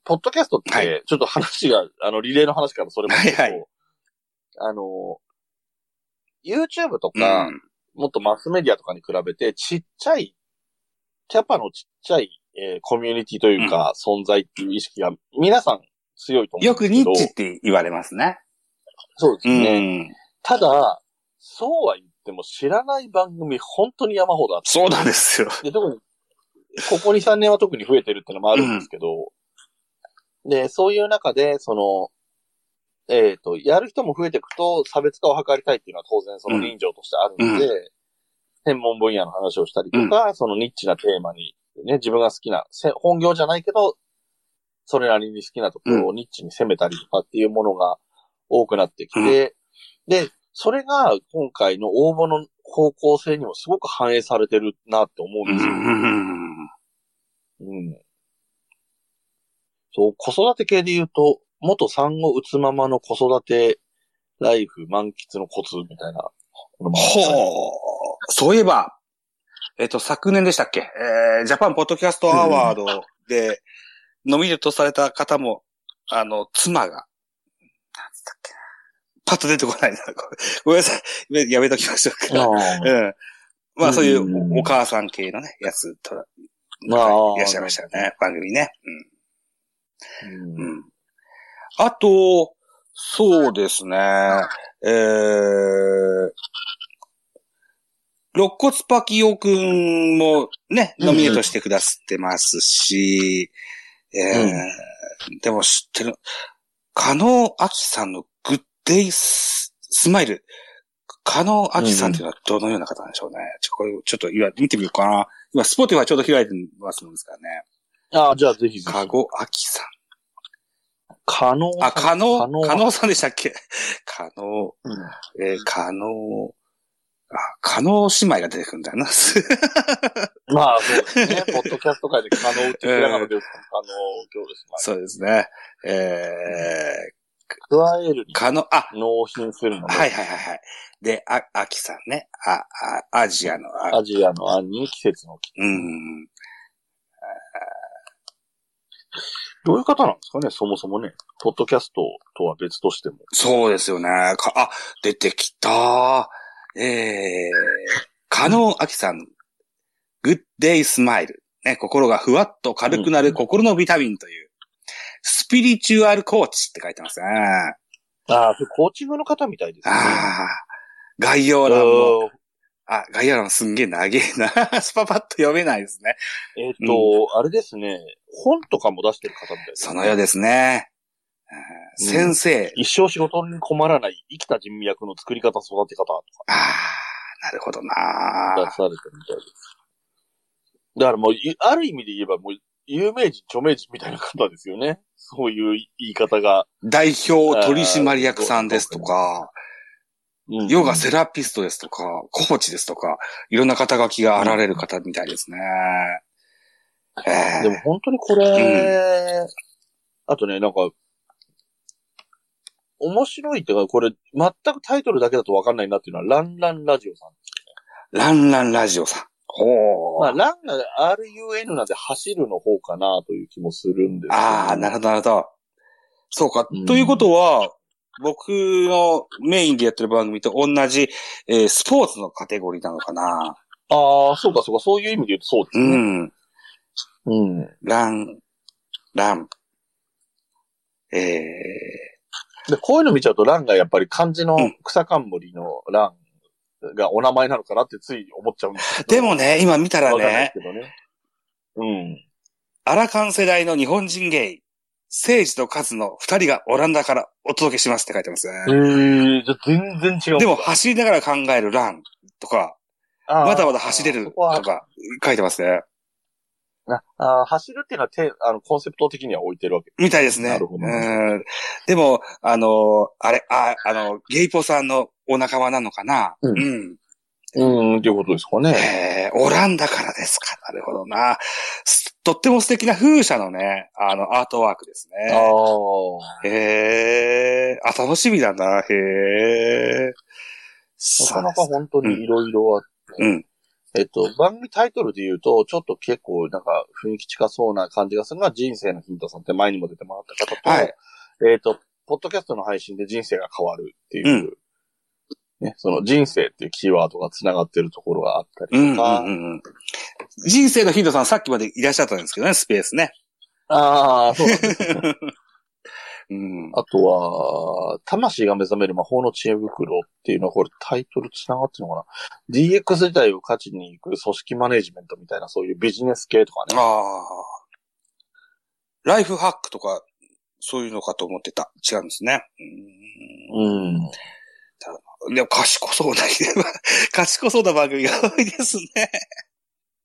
ポッドキャストっはて、ちょっと話が、あの、リレーの話からそれますけど、はいはい。あの、YouTube とうか、ん。もっとマスメディアとかに比べて、ちっちゃい、キャパのちっちゃい、えーコミュニティというか、存在っていう意識が、皆さん強いと思よくうんですけど。ニッチって言われますね。そうですうね。ん。ただ、そうは言っても知らない番組本当に山ほどあって。そうなんですよ。で、特に、ここ2、3年は特に増えてるってのもあるんですけど、で、そういう中で、その、えっ、と、やる人も増えていくと、差別化を図りたいっていうのは当然その人情としてあるので、専門分野の話をしたりとか、そのニッチなテーマに、ね、自分が好きな、せ本業じゃないけど、それなりに好きなところをニッチに攻めたりとかっていうものが多くなってきて、で、それが今回の応募の方向性にもすごく反映されてるなって思うんうですよ。ん。うん。そう、子育て系で言うと、元産後うつママの子育てライフ満喫のコツみたいな。ほう。そういえば、えっと、昨年でしたっけ？えー、ジャパンポッドキャストアワードで、ノミネートされた方も、あの、妻が、なんつったっけな。パッと出てこないな。ごめんなさい。やめときましょうか。うん。まあ、そういううんおお母さん系のね、やつと、まあいらっしゃいましたよね。番組ね。うんうん。うん。あと、そうですね。えー、肋骨パキオくんもね、ノミネートしてくださってますし、えーうんでも知ってる、加納明さんのグッデイススマイル。加納明さんっていうのはどのような方なんでしょうね。ちょこれちょっと今見てみようかな。今、 Spotify ちょうど開いてますもんですからね。ああ、じゃあぜひ。加納明さん。可能あ、加納、可能加納さんでしたっけ？加納、うんえー、加納、あ、加納姉妹が出てくるんだよな。まあ、そうですね。ポッドキャスト界で可能ってひらがなで打つと可能今日です。まそうですね。えあ、加えるー、に加納、あ、納品するので、はいはいはいはい。で、あ、あきさんね。あ、あ、アジアの、あ、アジアの案に季節の木。うん。どういう方なんですかね、そもそもね。ポッドキャストとは別としても。そうですよね。か、あ、出てきた。えー、加納あきさん、グッデイスマイル。ね、心がふわっと軽くなる心のビタミンという、スピリチュアルコーチって書いてますね。ああ、コーチングの方みたいですね。ああ。概要欄も、あ、概要欄すんげえ長えな。スパパッと読めないですね。えっ、と、あれですね、本とかも出してる方みたいです、そのようですね。うん先生。一生仕事に困らない生きた人脈の作り方、育て方とああ、なるほどかな出されてるみたいです。だからもう、いある意味で言えばもう、有名人、著名人みたいな方ですよね。そういう言い方が。代表取締役さんですとか、うんヨガセラピストですとか、コーチですとか、いろんな肩書きがあられる方みたいですね。ええでも本当にこれ、あとね、なんか、面白いっていうか、これ、全くタイトルだけだとわかんないなっていうのは、ランランラジオさん。ランランラジオさん。ほー。まあ、ランが RUN なんで走るの方かなという気もするんですああ、なるほど、なるほど。そうか。うんということは、僕のメインでやってる番組と同じ、えースポーツのカテゴリーなのかな。ああ、そうかそうか、そういう意味で言うとそうですね。うん。うん。ラン、ラン。えで、こういうの見ちゃうと、ランがやっぱり漢字のうん草冠のランがお名前なのかなってつい思っちゃうんです。でもね、今見たらねね。うん。アラカン世代の日本人ゲイ、聖治とカズの二人がオランダからお届けしますって書いてますえね。ー、じゃあ全然違う。でも、走りながら考えるランとか、まだまだ走れるとか書いてますね。あ走るっていうのはて、あの、コンセプト的には置いてるわけ。みたいですね。なるほどうん。でも、あの、あれ、あ、あの、ゲイポさんのお仲間なのかな？うんうん。うん、っていうことですかね。えー、オランダからですか。なるほどな。すとっても素敵な風車のね、あの、アートワークですあね。あ。へえ、あ、楽しみだな、へえ。なかなか本当にいろいろあって、うん。えっと、番組タイトルで言うと、ちょっと結構なんか雰囲気近そうな感じがするのが人生のヒントさんって前にも出てもらった方と、はいえっと、ポッドキャストの配信で人生が変わるっていう、ね、その人生っていうキーワードが繋がってるところがあったうんうんりとか、うんうん。人生のヒントさん、さっきまでいらっしゃったんですけどね、スペースね。ああ、そうです うん。あとは、魂が目覚める魔法の知恵袋っていうのは、これタイトル繋がってるのかな ?DX 自体を価値にいく組織マネジメントみたいな、そういうビジネス系とかね。ああ。ライフハックとか、そういうのかと思ってた。違うんですね。うん。うん。でも賢そうな、賢そうな番組が多いですね。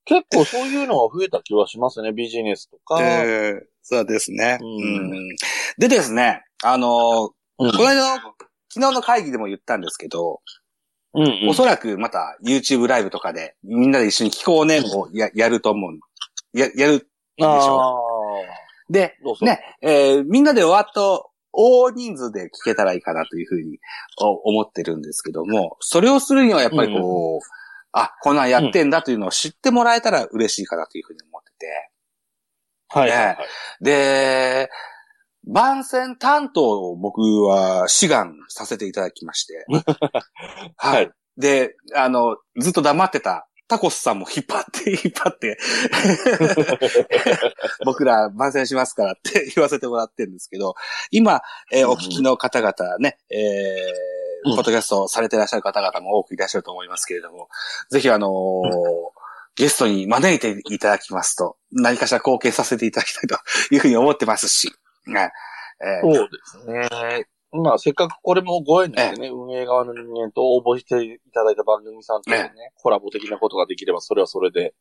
結構そういうのが増えた気はしますね、ビジネスとか。ええそうですね。うんうんでですね、あのーうんこの間の、昨日の会議でも言ったんですけど、うんうんおそらくまた YouTube ライブとかでみんなで一緒に聞こうねをややると思う。や、やる。あで、どうぞね、えーみんなでわっと大人数で聞けたらいいかなというふうにお思ってるんですけども、それをするにはやっぱりこう、あ、こんなんやってんだというのを知ってもらえたら嬉しいかなというふうに思ってて。あ。はい。で、番宣担当を僕は志願させていただきまして。はい。で、あの、ずっと黙ってたタコスさんも引っ張って、引っ張って、僕ら番宣しますからって言わせてもらってるんですけど、今、えーお聞きの方々ね、えーうんポッドキャストをされていらっしゃる方々も多くいらっしゃると思いますけれども、ぜひあのーゲストに招いていただきますと、何かしら貢献させていただきたいというふうに思ってますし、ね。えー。そうですね。まあ、せっかくこれもご縁でね、運営側の人間と応募していただいた番組さんとね、コラボ的なことができれば、それはそれで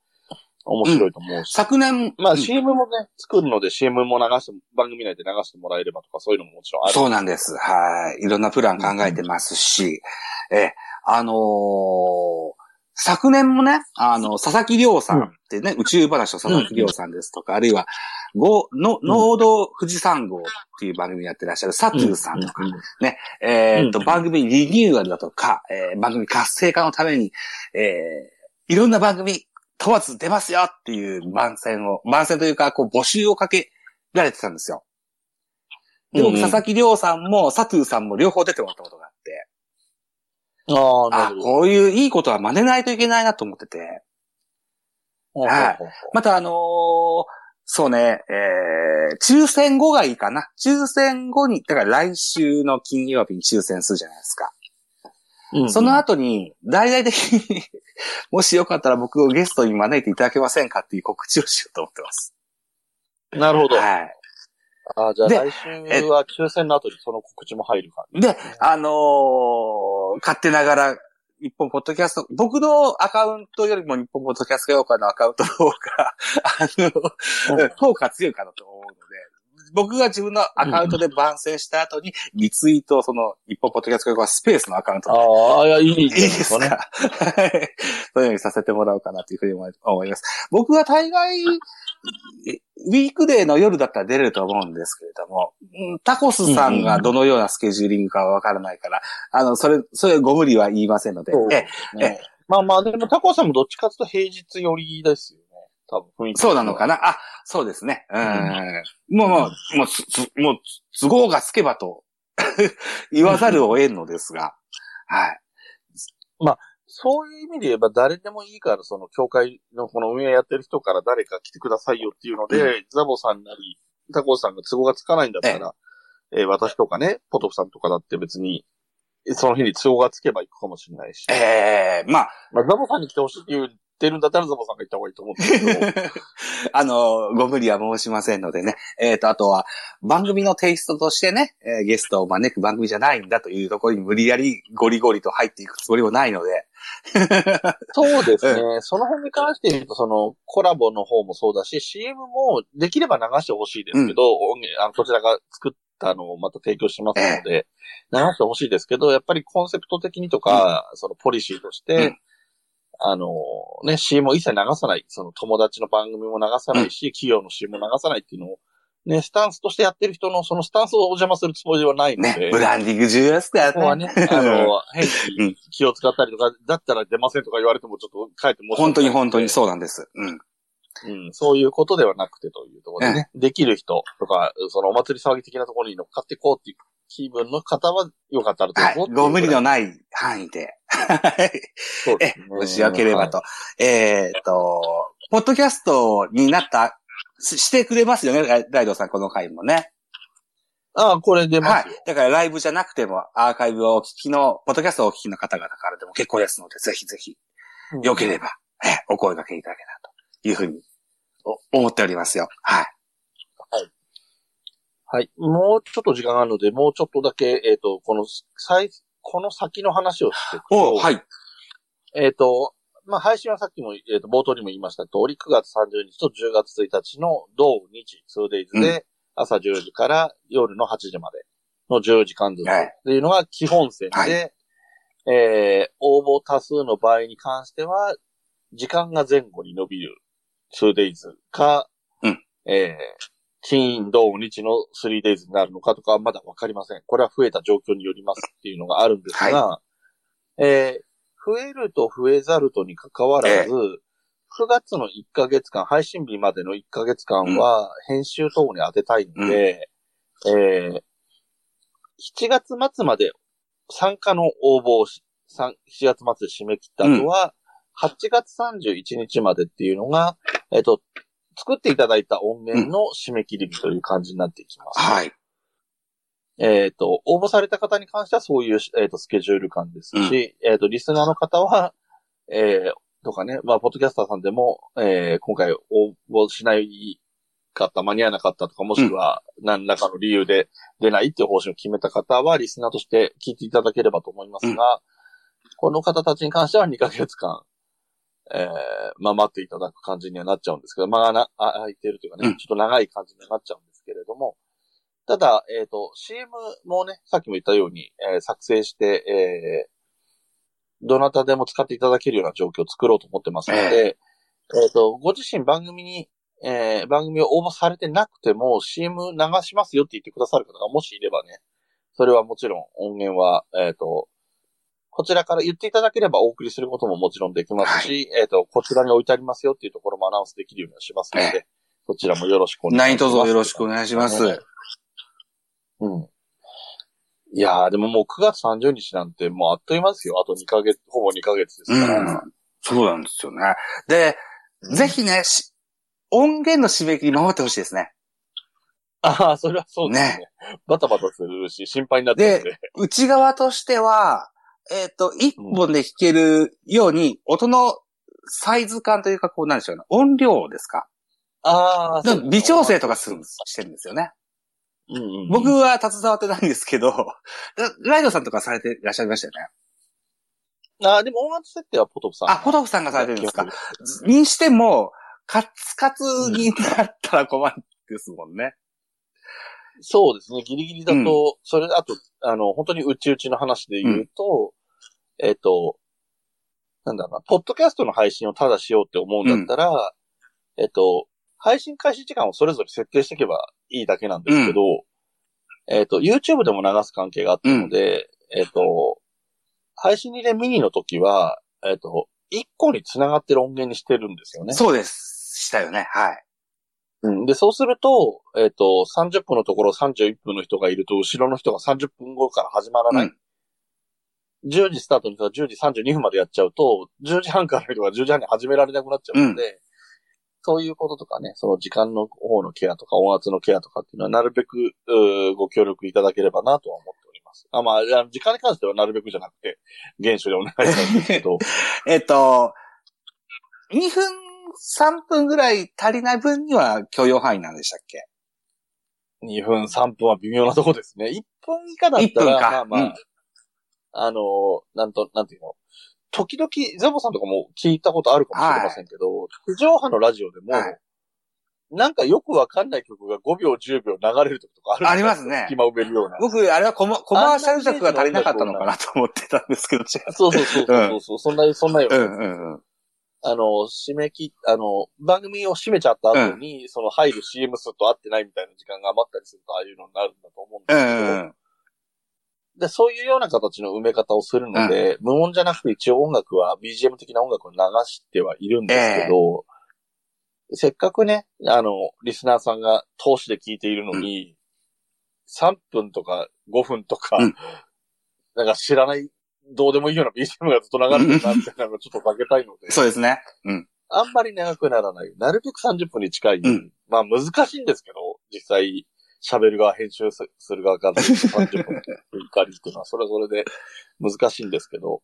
面白いと思うし。昨年、まあ、うん。CM もね、作るので CM も流して、番組内で流してもらえればとか、そういうのももちろんある。そうなんです。はい。いろんなプラン考えてますし、え、あのー昨年もね、あの、佐々木亮さんってね、宇宙話の佐々木亮さんですとか、あるいは、ご、の、農道富士山号っていう番組やってらっしゃる佐藤さんとか、えーっと、うん。番組リニューアルだとか、えー番組活性化のために、えーいろんな番組問わず出ますよっていう番宣を、番宣というか、こう募集をかけられてたんですよ。で、僕、うんうん佐々木亮さんも佐藤さんも両方出てもらったことがあって、ああ、なあ、るほど。こういういいことは真似ないといけないなと思ってて、はいまたあのーそうね、えー、抽選後がいいかな。抽選後に、だから来週の金曜日に抽選するじゃないですか。その後に、大々的にもしよかったら僕をゲストに招いていただけませんかっていう告知をしようと思ってます。なるほど。はい。あじゃあ来週は抽選の後にその告知も入るか、で、あのー、勝手ながら日本ポッドキャスト、僕のアカウントよりも日本ポッドキャスト協会のアカウントの方が、あの、効果強いかなと思うので、僕が自分のアカウントで番宣した後に、リツイートその、日本ポッドキャスト協会スペースのアカウントで。ああ、いや、いいいいです か。はい。そういうようにさせてもらおうかなというふうに思います。僕は大概、ウィークデーの夜だったら出れると思うんですけれども、タコスさんがどのようなスケジューリングかはわからないから、あの、それ、それご無理は言いませんので。え、え、まあまあ、でもタコさんもどっちかというと平日寄りですよね。多分雰囲気。そうなのかな？あ、そうですね。うん。もうもう、もう、つ、もう、都合がつけばと 言わざるを得んのですが、はい。まあ、そういう意味で言えば誰でもいいから、その教会のこの運営やってる人から誰か来てくださいよっていうので、うん、ザボさんなり、タコさんが都合がつかないんだったら、ええー、私とかね、ポトフさんとかだって別に、その日に都合がつけば行くかもしれないし。ええー、まあ。まあ、ザボさんに来てほしいっていうってるんだったらザボさんが言った方がいいと思うんですけど。あの、ご無理は申しませんのでね。えっ、ー、と、あとは、番組のテイストとしてね、えー、ゲストを招く番組じゃないんだというところに無理やりゴリゴリと入っていくつもりもないので。そうですね。うん、その辺に関して言うと、その、コラボの方もそうだし、CM もできれば流してほしいですけど、うん、あのこちらが作ったのをまた提供しますので、流してほしいですけど、やっぱりコンセプト的にとか、うん、そのポリシーとして、あの、ね、CM を一切流さない。その友達の番組も流さないし、うん、企業の CM も流さないっていうのを、ね、スタンスとしてやってる人のそのスタンスをお邪魔するつもりはないので。ね、ブランディング重要ですからね。ここはね、あの、変に気を使ったりとか、だったら出ませんとか言われてもちょっと帰っても本当に本当にそうなんです。うん。うん、そういうことではなくてというところでね、できる人とか、そのお祭り騒ぎ的なところに乗っかっていこうっていう気分の方はよかったらどうぞ、はい。ご無理のない範囲で。そうですね。もしよければと。はい、えっ、と、ポッドキャストになった、してくれますよね、ライドさん、この回もね。ああ、これ出ますはい。だからライブじゃなくても、アーカイブをお聞きの、ポッドキャストをお聞きの方々からでも結構ですので、ぜひぜひ、よければ、うん、え、お声掛けいただけたらというふうに思っておりますよ。はい。はい。もうちょっと時間があるので、もうちょっとだけ、えっ、ー、と、この、最、この先の話をしていくと。はい。えっ、ー、と、まあ、配信はさっきも、えっ、ー、と、冒頭にも言いました通り、9月30日と10月1日の同日、2days で、朝10時から夜の8時までの10時間ずつっていうのが基本線で、はい、えー、応募多数の場合に関しては、時間が前後に伸びる 2days か、うん、えー、金、土、日の 3days になるのかとかはまだわかりません。これは増えた状況によりますっていうのがあるんですが、はい、えー、増えると増えざるとに関わらず、えー、9月の1ヶ月間、配信日までの1ヶ月間は編集等に当てたいので、うん、えー、7月末まで参加の応募を7月末で締め切った後は、うん、8月31日までっていうのが、えっ、と、作っていただいた音源の締め切り日という感じになっていきます。はい。えっ、ー、と、応募された方に関してはそういう、えーと、スケジュール感ですし、うん、えっ、ー、と、リスナーの方は、えー、とかね、まあ、ポッドキャスターさんでも、えー、今回応募しないかった、間に合わなかったとか、もしくは何らかの理由で出ないっていう方針を決めた方は、リスナーとして聞いていただければと思いますが、うん、この方たちに関しては2ヶ月間、えー、まあ待っていただく感じにはなっちゃうんですけど、まあな、あ空いてるというかね、うん、ちょっと長い感じになっちゃうんですけれども、ただ、えっ、ー、と、CM もね、さっきも言ったように、えー、作成して、えー、どなたでも使っていただけるような状況を作ろうと思ってますので、えっ、ー、と、ご自身番組に、えー、番組を応募されてなくても CM 流しますよって言ってくださる方がもしいればね、それはもちろん音源は、えっ、と、こちらから言っていただければお送りすることももちろんできますし、はい、えっ、ー、と、こちらに置いてありますよっていうところもアナウンスできるようにはしますので、そちらもよろしくお願いします。何卒よろしくお願いします。うん。いやー、でももう9月30日なんてもうあっという間ですよ。あと2ヶ月、ほぼ2ヶ月ですから。うん、そうなんですよね。で、ぜひね、音源の締め切り守ってほしいですね。ああ、それはそうですね。バタバタするし、心配になってで。内側としては、えっ、と、一本で弾けるように、音のサイズ感というか、こうなんでしょうね。音量ですかああ、でも微調整とかするんですしてるんですよね。うんうんうん僕は携わってないんですけど、ラ ライドさんとかされていらっしゃいましたよね。ああ、でも音楽設定はポトフさん。あ、ポトフさんがされてるんですかにしても、カツカツになったら困るんですもんね。にそうですね。ギリギリだと、それあと、あの、本当にうちうちの話で言うと、えっ、と、なんだろうな、ポッドキャストの配信をただしようって思うんだったら、えっ、と、配信開始時間をそれぞれ設定していけばいいだけなんですけど、えっ、と、YouTube でも流す関係があったので、えっ、と、配信リレーミニの時は、えっ、と、1個に繋がってる音源にしてるんですよね。そうです。したよね。はい。うん。で、そうすると、えっ、と、30分のところ31分の人がいると、後ろの人が30分後から始まらない。うん10時スタートの人が10時32分までやっちゃうと、10時半からの人が10時半に始められなくなっちゃうので、そういうこととかね、その時間の方のケアとか音圧のケアとかっていうのは、なるべく、うーご協力いただければなとは思っております。あ、まあ、時間に関してはなるべくじゃなくて、厳守でお願いしたいんですけど、えっと、2分、3分ぐらい足りない分には許容範囲なんでしたっけ？2分、3分は微妙なとこですね。1分以下だった1分ら、かまあまあ、うんあのーなんと、なんていうの？時々、ザボさんとかも聞いたことあるかもしれませんけど、地上波のラジオでも、はいなんかよくわかんない曲が5秒、10秒流れる時とかあるありますね隙間埋めるような。僕、あれはコマコマーシャル尺が足りなかったのかなと思ってたんですけど、違う。そうそうそうそうそう、そんな、そんなようんうんうん。あの、締め切、あの、番組を閉めちゃった後に、その入る CM 数と合ってないみたいな時間が余ったりすると、ああいうのになるんだと思うんでうすけど、んうん。で、そういうような形の埋め方をするので、無音じゃなくて一応音楽は BGM 的な音楽を流してはいるんですけど、せっかくね、あの、リスナーさんが通しで聞いているのに、3分とか5分とか、うん。なんか知らない、どうでもいいような BGM がずっと流れてるなみたいなのをちょっとかけたいので、そうですね。うん。あんまり長くならない。なるべく30分に近い。うんまあ難しいんですけど、実際、喋る側、編集すする側からすると30分振りっていうのは、それはそれで難しいんですけど。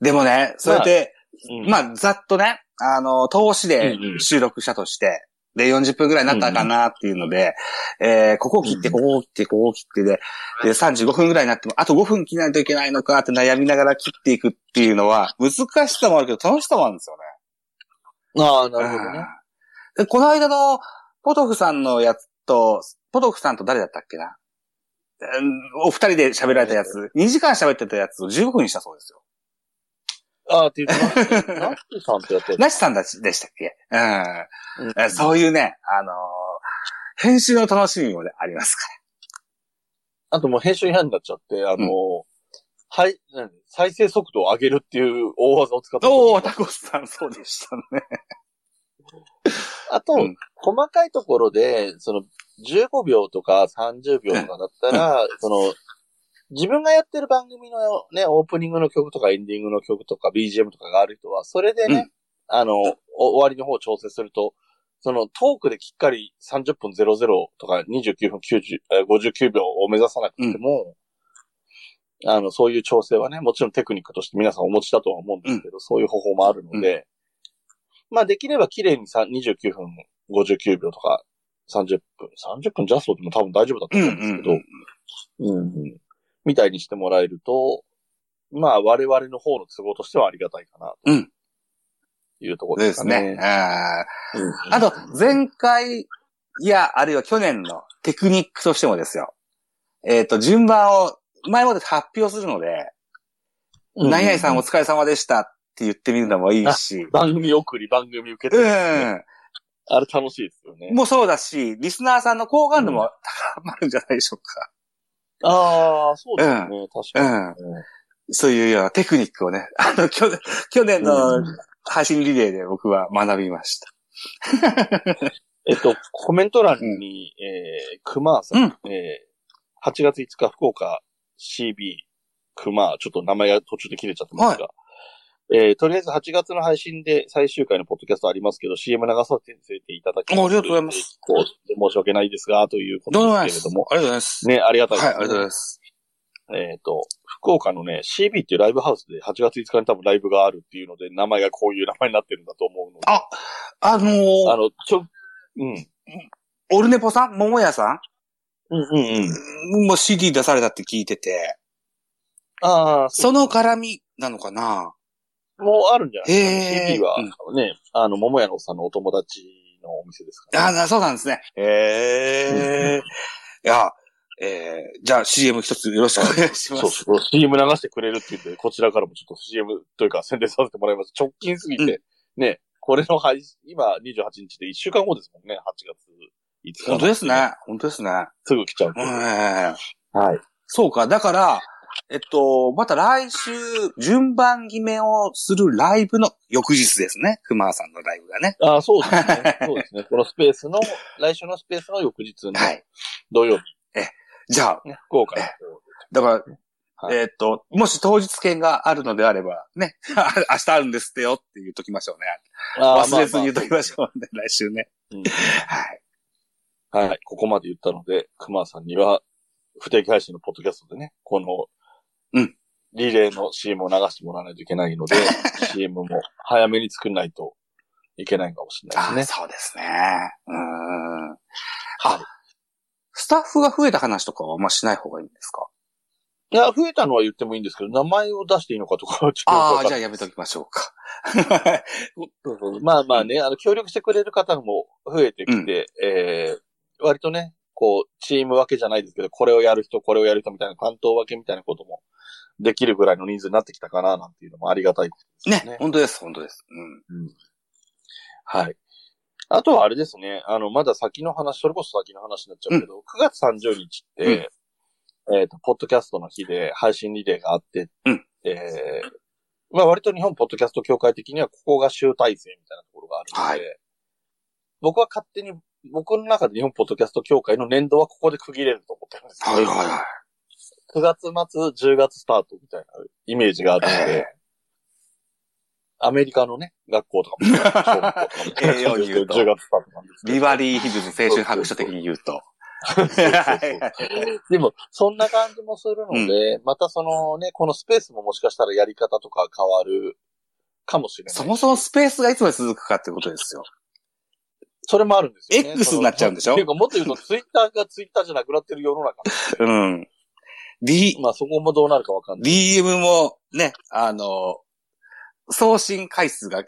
でもね、そうやって、うんまあ、ざっとね、あの、投資で収録したとして、で、40分くらいになったかなっていうので、えー、ここを切って、うんここを切って、ここを切ってで、で、35分くらいになっても、あと5分切らないといけないのかって悩みながら切っていくっていうのは、難しさもあるけど、楽しさもあるんですよね。ああ、なるほどね。うんで、この間の、ポトフさんのやつと、ポトフさんと誰だったっけな？うんお二人で喋られたやつ、2時間喋ってたやつを15分にしたそうですよ。ああ、っていうと、ナッツさんってやつやなしさんたちでしたっけ？うん。うん。えそういうね、あのー編集の楽しみもね、ありますかあともう編集違反になっちゃって、あの、はい、何？再生速度を上げるっていう大技を使ってら。おー、タコスさん、そうでしたね。あと、うん。細かいところで、その、15秒とか30秒とかだったら、その、自分がやってる番組のね、オープニングの曲とかエンディングの曲とか BGM とかがある人は、それでね、うん。あの、お終わりの方を調整すると、そのトークできっかり30分00とか29分90えー59秒を目指さなくても、あの、そういう調整はね、もちろんテクニックとして皆さんお持ちだとは思うんですけど、そういう方法もあるので、まあできれば綺麗にさ29分59秒とか30分、30分ジャストでも多分大丈夫だとうん思うんですけど、うん。うんうんみたいにしてもらえると、まあ我々の方の都合としてはありがたいかな、とうんいうところでですかね。すね。あーうんあと、前回、いや、あるいは去年のテクニックとしてもですよ。えっ、と、順番を前もって発表するので、うん何々さんお疲れ様でしたって言ってみるのもいいし、番組送り、番組受けうて、あん。れ楽しいですよね。もうそうだし、リスナーさんの好感度も高まるんじゃないでしょうか。ああ、そうですね、確かに。うん。そういうようなテクニックをね、あの、去年、去年の配信リレーで僕は学びました。えっと、コメント欄に、えー、熊さん、えー、8月5日福岡 CB 熊、ちょっと名前が途中で切れちゃってますが、えー、とりあえず8月の配信で最終回のポッドキャストありますけど、CM 流させていただきあありがとうございます。こう申し訳ないですが、というこどうもとですけれども。ありがとうございます。ね、ありがたいはい、です、ありがとうございます。えっ、と、福岡のね、CB っていうライブハウスで8月5日に多分ライブがあるっていうので、名前がこういう名前になってるんだと思うので。ああのーあの、ちょ、うん。オルネポさん？桃屋さん？うんうんうん。もう CD 出されたって聞いてて、ああ、その絡みなのかな？もうあるんじゃないですか、へー CB は、ね、あの、桃屋のおっさんのお友達のお店ですから、あなそうなんですね。へえ。いや、えー、じゃあ CM 一つよろしくお願いします。そうそう、CM 流してくれるって言って、こちらからもちょっと CM というか宣伝させてもらいます。直近すぎて、ね、これの配信、今28日で1週間後ですもんね、8月5日。本当です。ね。本当ですね。すぐ来ちゃう。うん。はい。そうか。だから、えっと、また来週、順番決めをするライブの翌日ですね。熊さんのライブがね。ああ、そうですね。そうですね。このスペースの、来週のスペースの翌日のはい。土曜日、じゃあ、ね、福岡だから、はいえっと、もし当日券があるのであれば、ね、明日あるんですってよって言っときましょうね。忘れずに言っときましょょうね、来週ね。うんはい。はい。ここまで言ったので、熊さんには、不定期配信のポッドキャストでね、この、うん。リレーの CM を流してもらわないといけないので、CM も早めに作んないといけないかもしれないあですね。そうですね。うーん。あ、スタッフが増えた話とかはあんましない方がいいんですか？いや、増えたのは言ってもいいんですけど、名前を出していいのかとかはちょっとああ、じゃあやめときましょうか。まあまあね、あの、協力してくれる方も増えてきて、えー、割とね、こう、チーム分けじゃないですけど、これをやる人、これをやる人みたいな担当分けみたいなこともできるぐらいの人数になってきたかな、なんていうのもありがたいですねね。、本当です、本当です。うん。うんはい。あとはあれですね、あの、まだ先の話、それこそ先の話になっちゃうけど、9月30日って、えっ、と、ポッドキャストの日で配信リレーがあって、うんえーまあ割と日本ポッドキャスト協会的にはここが集大成みたいなところがあるので、は僕は勝手に、僕の中で日本ポッドキャスト協会の年度はここで区切れると思ってるんですよはいはいはい。9月末、10月スタートみたいなイメージがあるので、えアメリカのね、学校とかも栄養に言うと10月スタートなんですビバリーヒルズ青春白書的に言うと。でも、そんな感じもするので、またそのね、このスペースももしかしたらやり方とか変わるかもしれない。そもそもスペースがいつまで続くかってことですよ。それもあるんですよね。X になっちゃうんでしょ？っていうか、もっと言うと、ツイッターがツイッターじゃなくなってる世の中。うん。D、まあそこもどうなるかわかんない。DM もね、あの、送信回数が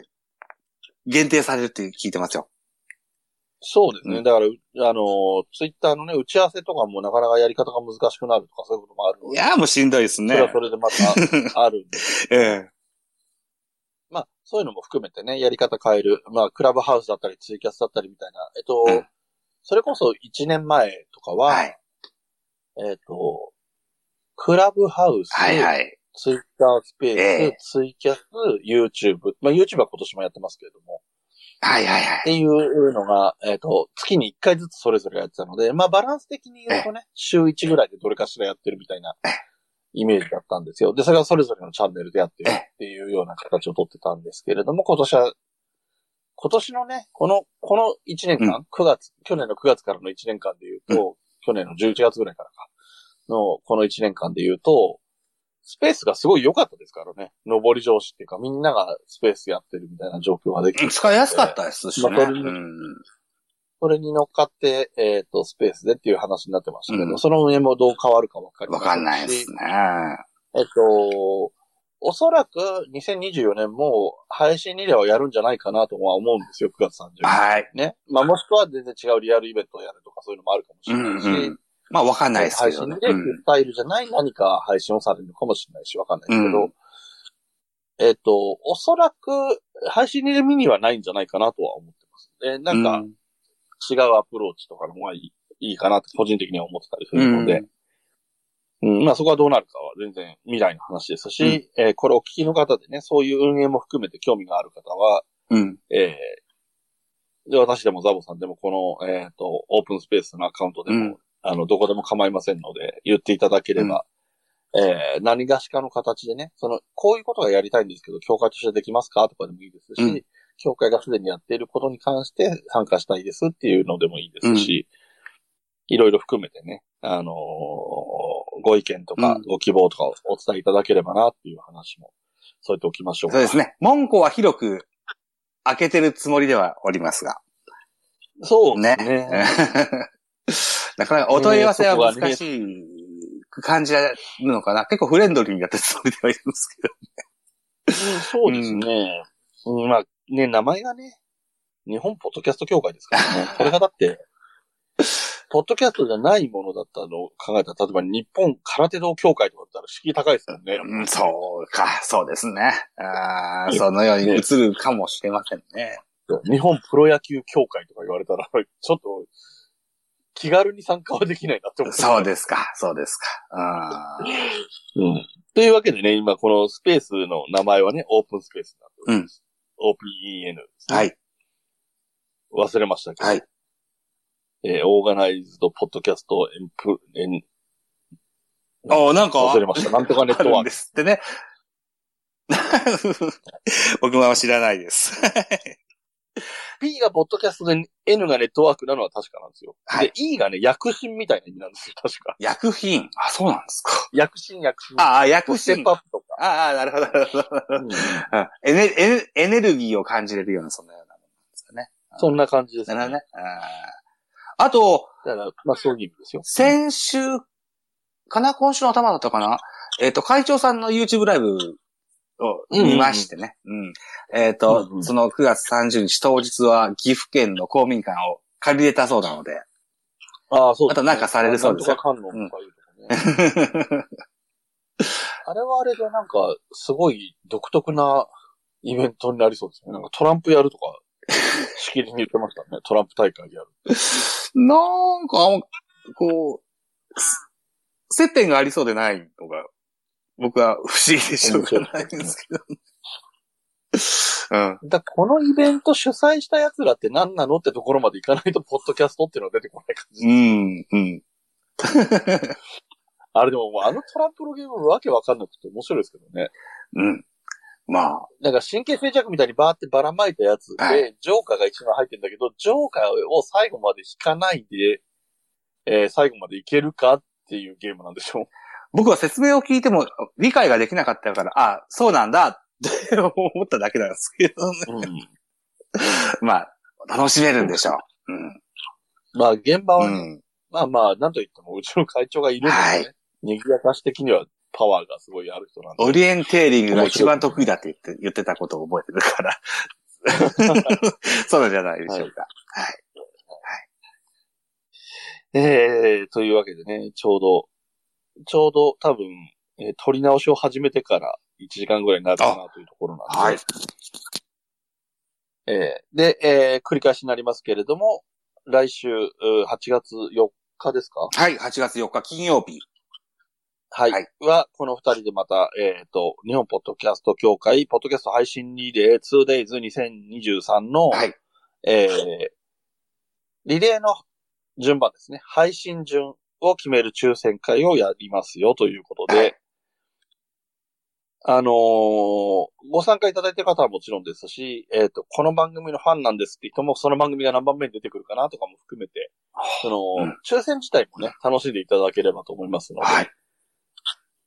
限定されるって聞いてますよ。そうですね。うんだから、あの、ツイッターのね、打ち合わせとかもなかなかやり方が難しくなるとか、そういうこともあるので。いやーもうしんどいですねそれは。それでまたあるんで。ええ。まあ、そういうのも含めてね、やり方変える。まあ、クラブハウスだったり、ツイキャスだったりみたいな。えっと、うんそれこそ1年前とかは、はい。えっと、クラブハウス、はいはい。ツイッタースペース、ええツイキャス、YouTube。まあ、YouTube は今年もやってますけれども。はいはいはい。っていうのが、えっ、と、月に1回ずつそれぞれやってたので、まあバランス的に言うとね、週1ぐらいでどれかしらやってるみたいなイメージだったんですよ。で、それがそれぞれのチャンネルでやってるっていうような形をとってたんですけれども、今年は、今年のね、この、この1年間、9月、去年の9月からの1年間で言うと、去年の11月ぐらいからか、の、この1年間で言うと、スペースがすごい良かったですからね。上り上司っていうか、みんながスペースやってるみたいな状況ができて。使いやすかったですしね。まあそれにうんそれに乗っかって、えっ、と、スペースでっていう話になってましたけど、うんその運営もどう変わるかわかりまわせんしかんないですね。えっと、おそらく2024年も配信リレーはやるんじゃないかなとは思うんですよ、9月30日。はい。ね。まあもしくは全然違うリアルイベントをやるとかそういうのもあるかもしうれないし、んうん。まあわかんないですけ配どね。信リレーっていうスタイルじゃない何か配信をされるのかもしれないし、わかんないですけど、うんえっと、おそらく配信リレーミニはないんじゃないかなとは思ってます。で、なんか、うん違うアプローチとかの方がいいいいかなって個人的には思ってたりするので、うん、まあそこはどうなるかは全然未来の話ですし、えーこれをお聞きの方でね、そういう運営も含めて興味がある方は、うん。えーで、私でもザボさんでもこの、えっ、と、オープンスペースのアカウントでも、うん。あの、どこでも構いませんので、言っていただければ、えー、何がしかの形でね、その、こういうことがやりたいんですけど、協会としてできますか？とかでもいいですし、うん協会がすでにやっていることに関して参加したいですっていうのでもいいですし、いろいろ含めてね、あのーご意見とかうんご希望とかをお伝えいただければなっていう話も添えておきましょうか。そうですね。門戸は広く開けてるつもりではおりますが。そうね。ね。なかなかお問い合わせは難しいく感じるのかな。結構フレンドリーにやってるつもりではいるんですけど。うんそうですね。うん、まあ、ね、名前がね、日本ポッドキャスト協会ですからね。これがだって、ポッドキャストじゃないものだったのを考えたら、例えば日本空手道協会とかだったら敷居高いですもんね。うん、そうか、そうですね。あーそのように映るかもしれませんね。日本プロ野球協会とか言われたら、ちょっと、気軽に参加はできないなって思って。そうですか、そうですか。うん。というわけでね、今このスペースの名前はね、オープンスペースになっております。OPEN ですね。はい。忘れましたけど。はい。えーオーガナイズドポッドキャストエンプ、エン、おなんか、忘れました。なんとかネットワークで。すってね。僕は知らないです。P がポッドキャストで N がネットワークなのは確かなんですよ。はいで、E がね、薬品みたいな意味なんですよ、確か。薬品？あ、そうなんですか。薬品、薬品。ああ、薬ステッ品。プアップとか。ああ、なるほど、なるほど。エネエネエネルギーを感じれるような、そんなようなものなんですかね。そんな感じですなる。あと、だから、まあそういう意味ですよ。先週かな？今週の頭だったかな？えっ、と、会長さんの YouTube ライブを見ましてね。うんえっ、と、うんうんその9月30日当日は岐阜県の公民館を借りれたそうなので。ああ、そうまたなんかされるそうですよなんとか観音とかいうとこね。あれはあれでなんか、すごい独特なイベントになりそうですね。なんかトランプやるとか、しきりに言ってましたね。トランプ大会やる。なんか、こう、す接点がありそうでないのが、僕は不思議でしょうがないんですけど。うん。だこのイベント主催した奴らって何なのってところまで行かないと、ポッドキャストっていうのは出てこない感じ。うん、うん。あれでももうあのトランプのゲームわけわかんなくて面白いですけどね。うん。まあ、なんか神経衰弱みたいにバーってばらまいたやつで、はジョーカーが一番入ってるんだけど、ジョーカーを最後まで引かないで、えー最後までいけるかっていうゲームなんでしょ僕は説明を聞いても理解ができなかったから、あ、そうなんだって思っただけなんですけどね。うん。まあ、楽しめるんでしょう。うん。まあ現場はね、うん。まあまあ、なんと言ってもうちの会長がいるのでね、はい賑やかし的にはパワーがすごいある人なんで。オリエンテーリングが一番得意だって言って、言ってたことを覚えてるから。そうじゃないでしょうか。えー、というわけでね、ちょうど、ちょうど多分、えー撮り直しを始めてから1時間ぐらいになるかなというところなんで。はい。えーで、えー繰り返しになりますけれども、来週、うー8月4日ですか？はい、8月4日金曜日。はい。はいは、この二人でまた、えっ、と、日本ポッドキャスト協会、ポッドキャスト配信リレー 2days2023 の、はい。えーリレーの順番ですね。配信順を決める抽選会をやりますよということで、はいあのーご参加いただいてる方はもちろんですし、えっ、と、この番組のファンなんですって人も、その番組が何番目に出てくるかなとかも含めて、その、うん抽選自体もね、楽しんでいただければと思いますので、はい。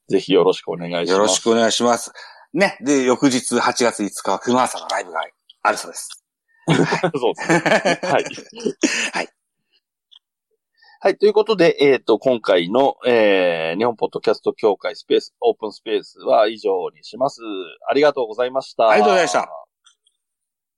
ぜひよろしくお願いします。よろしくお願いします。ね。で、翌日8月5日は熊朝のライブがあるそうです。そうですね。はい。はい。はい。ということで、えっ、と、今回の、えー、日本ポッドキャスト協会スペース、オープンスペースは以上にします。ありがとうございました。ありがとうございました。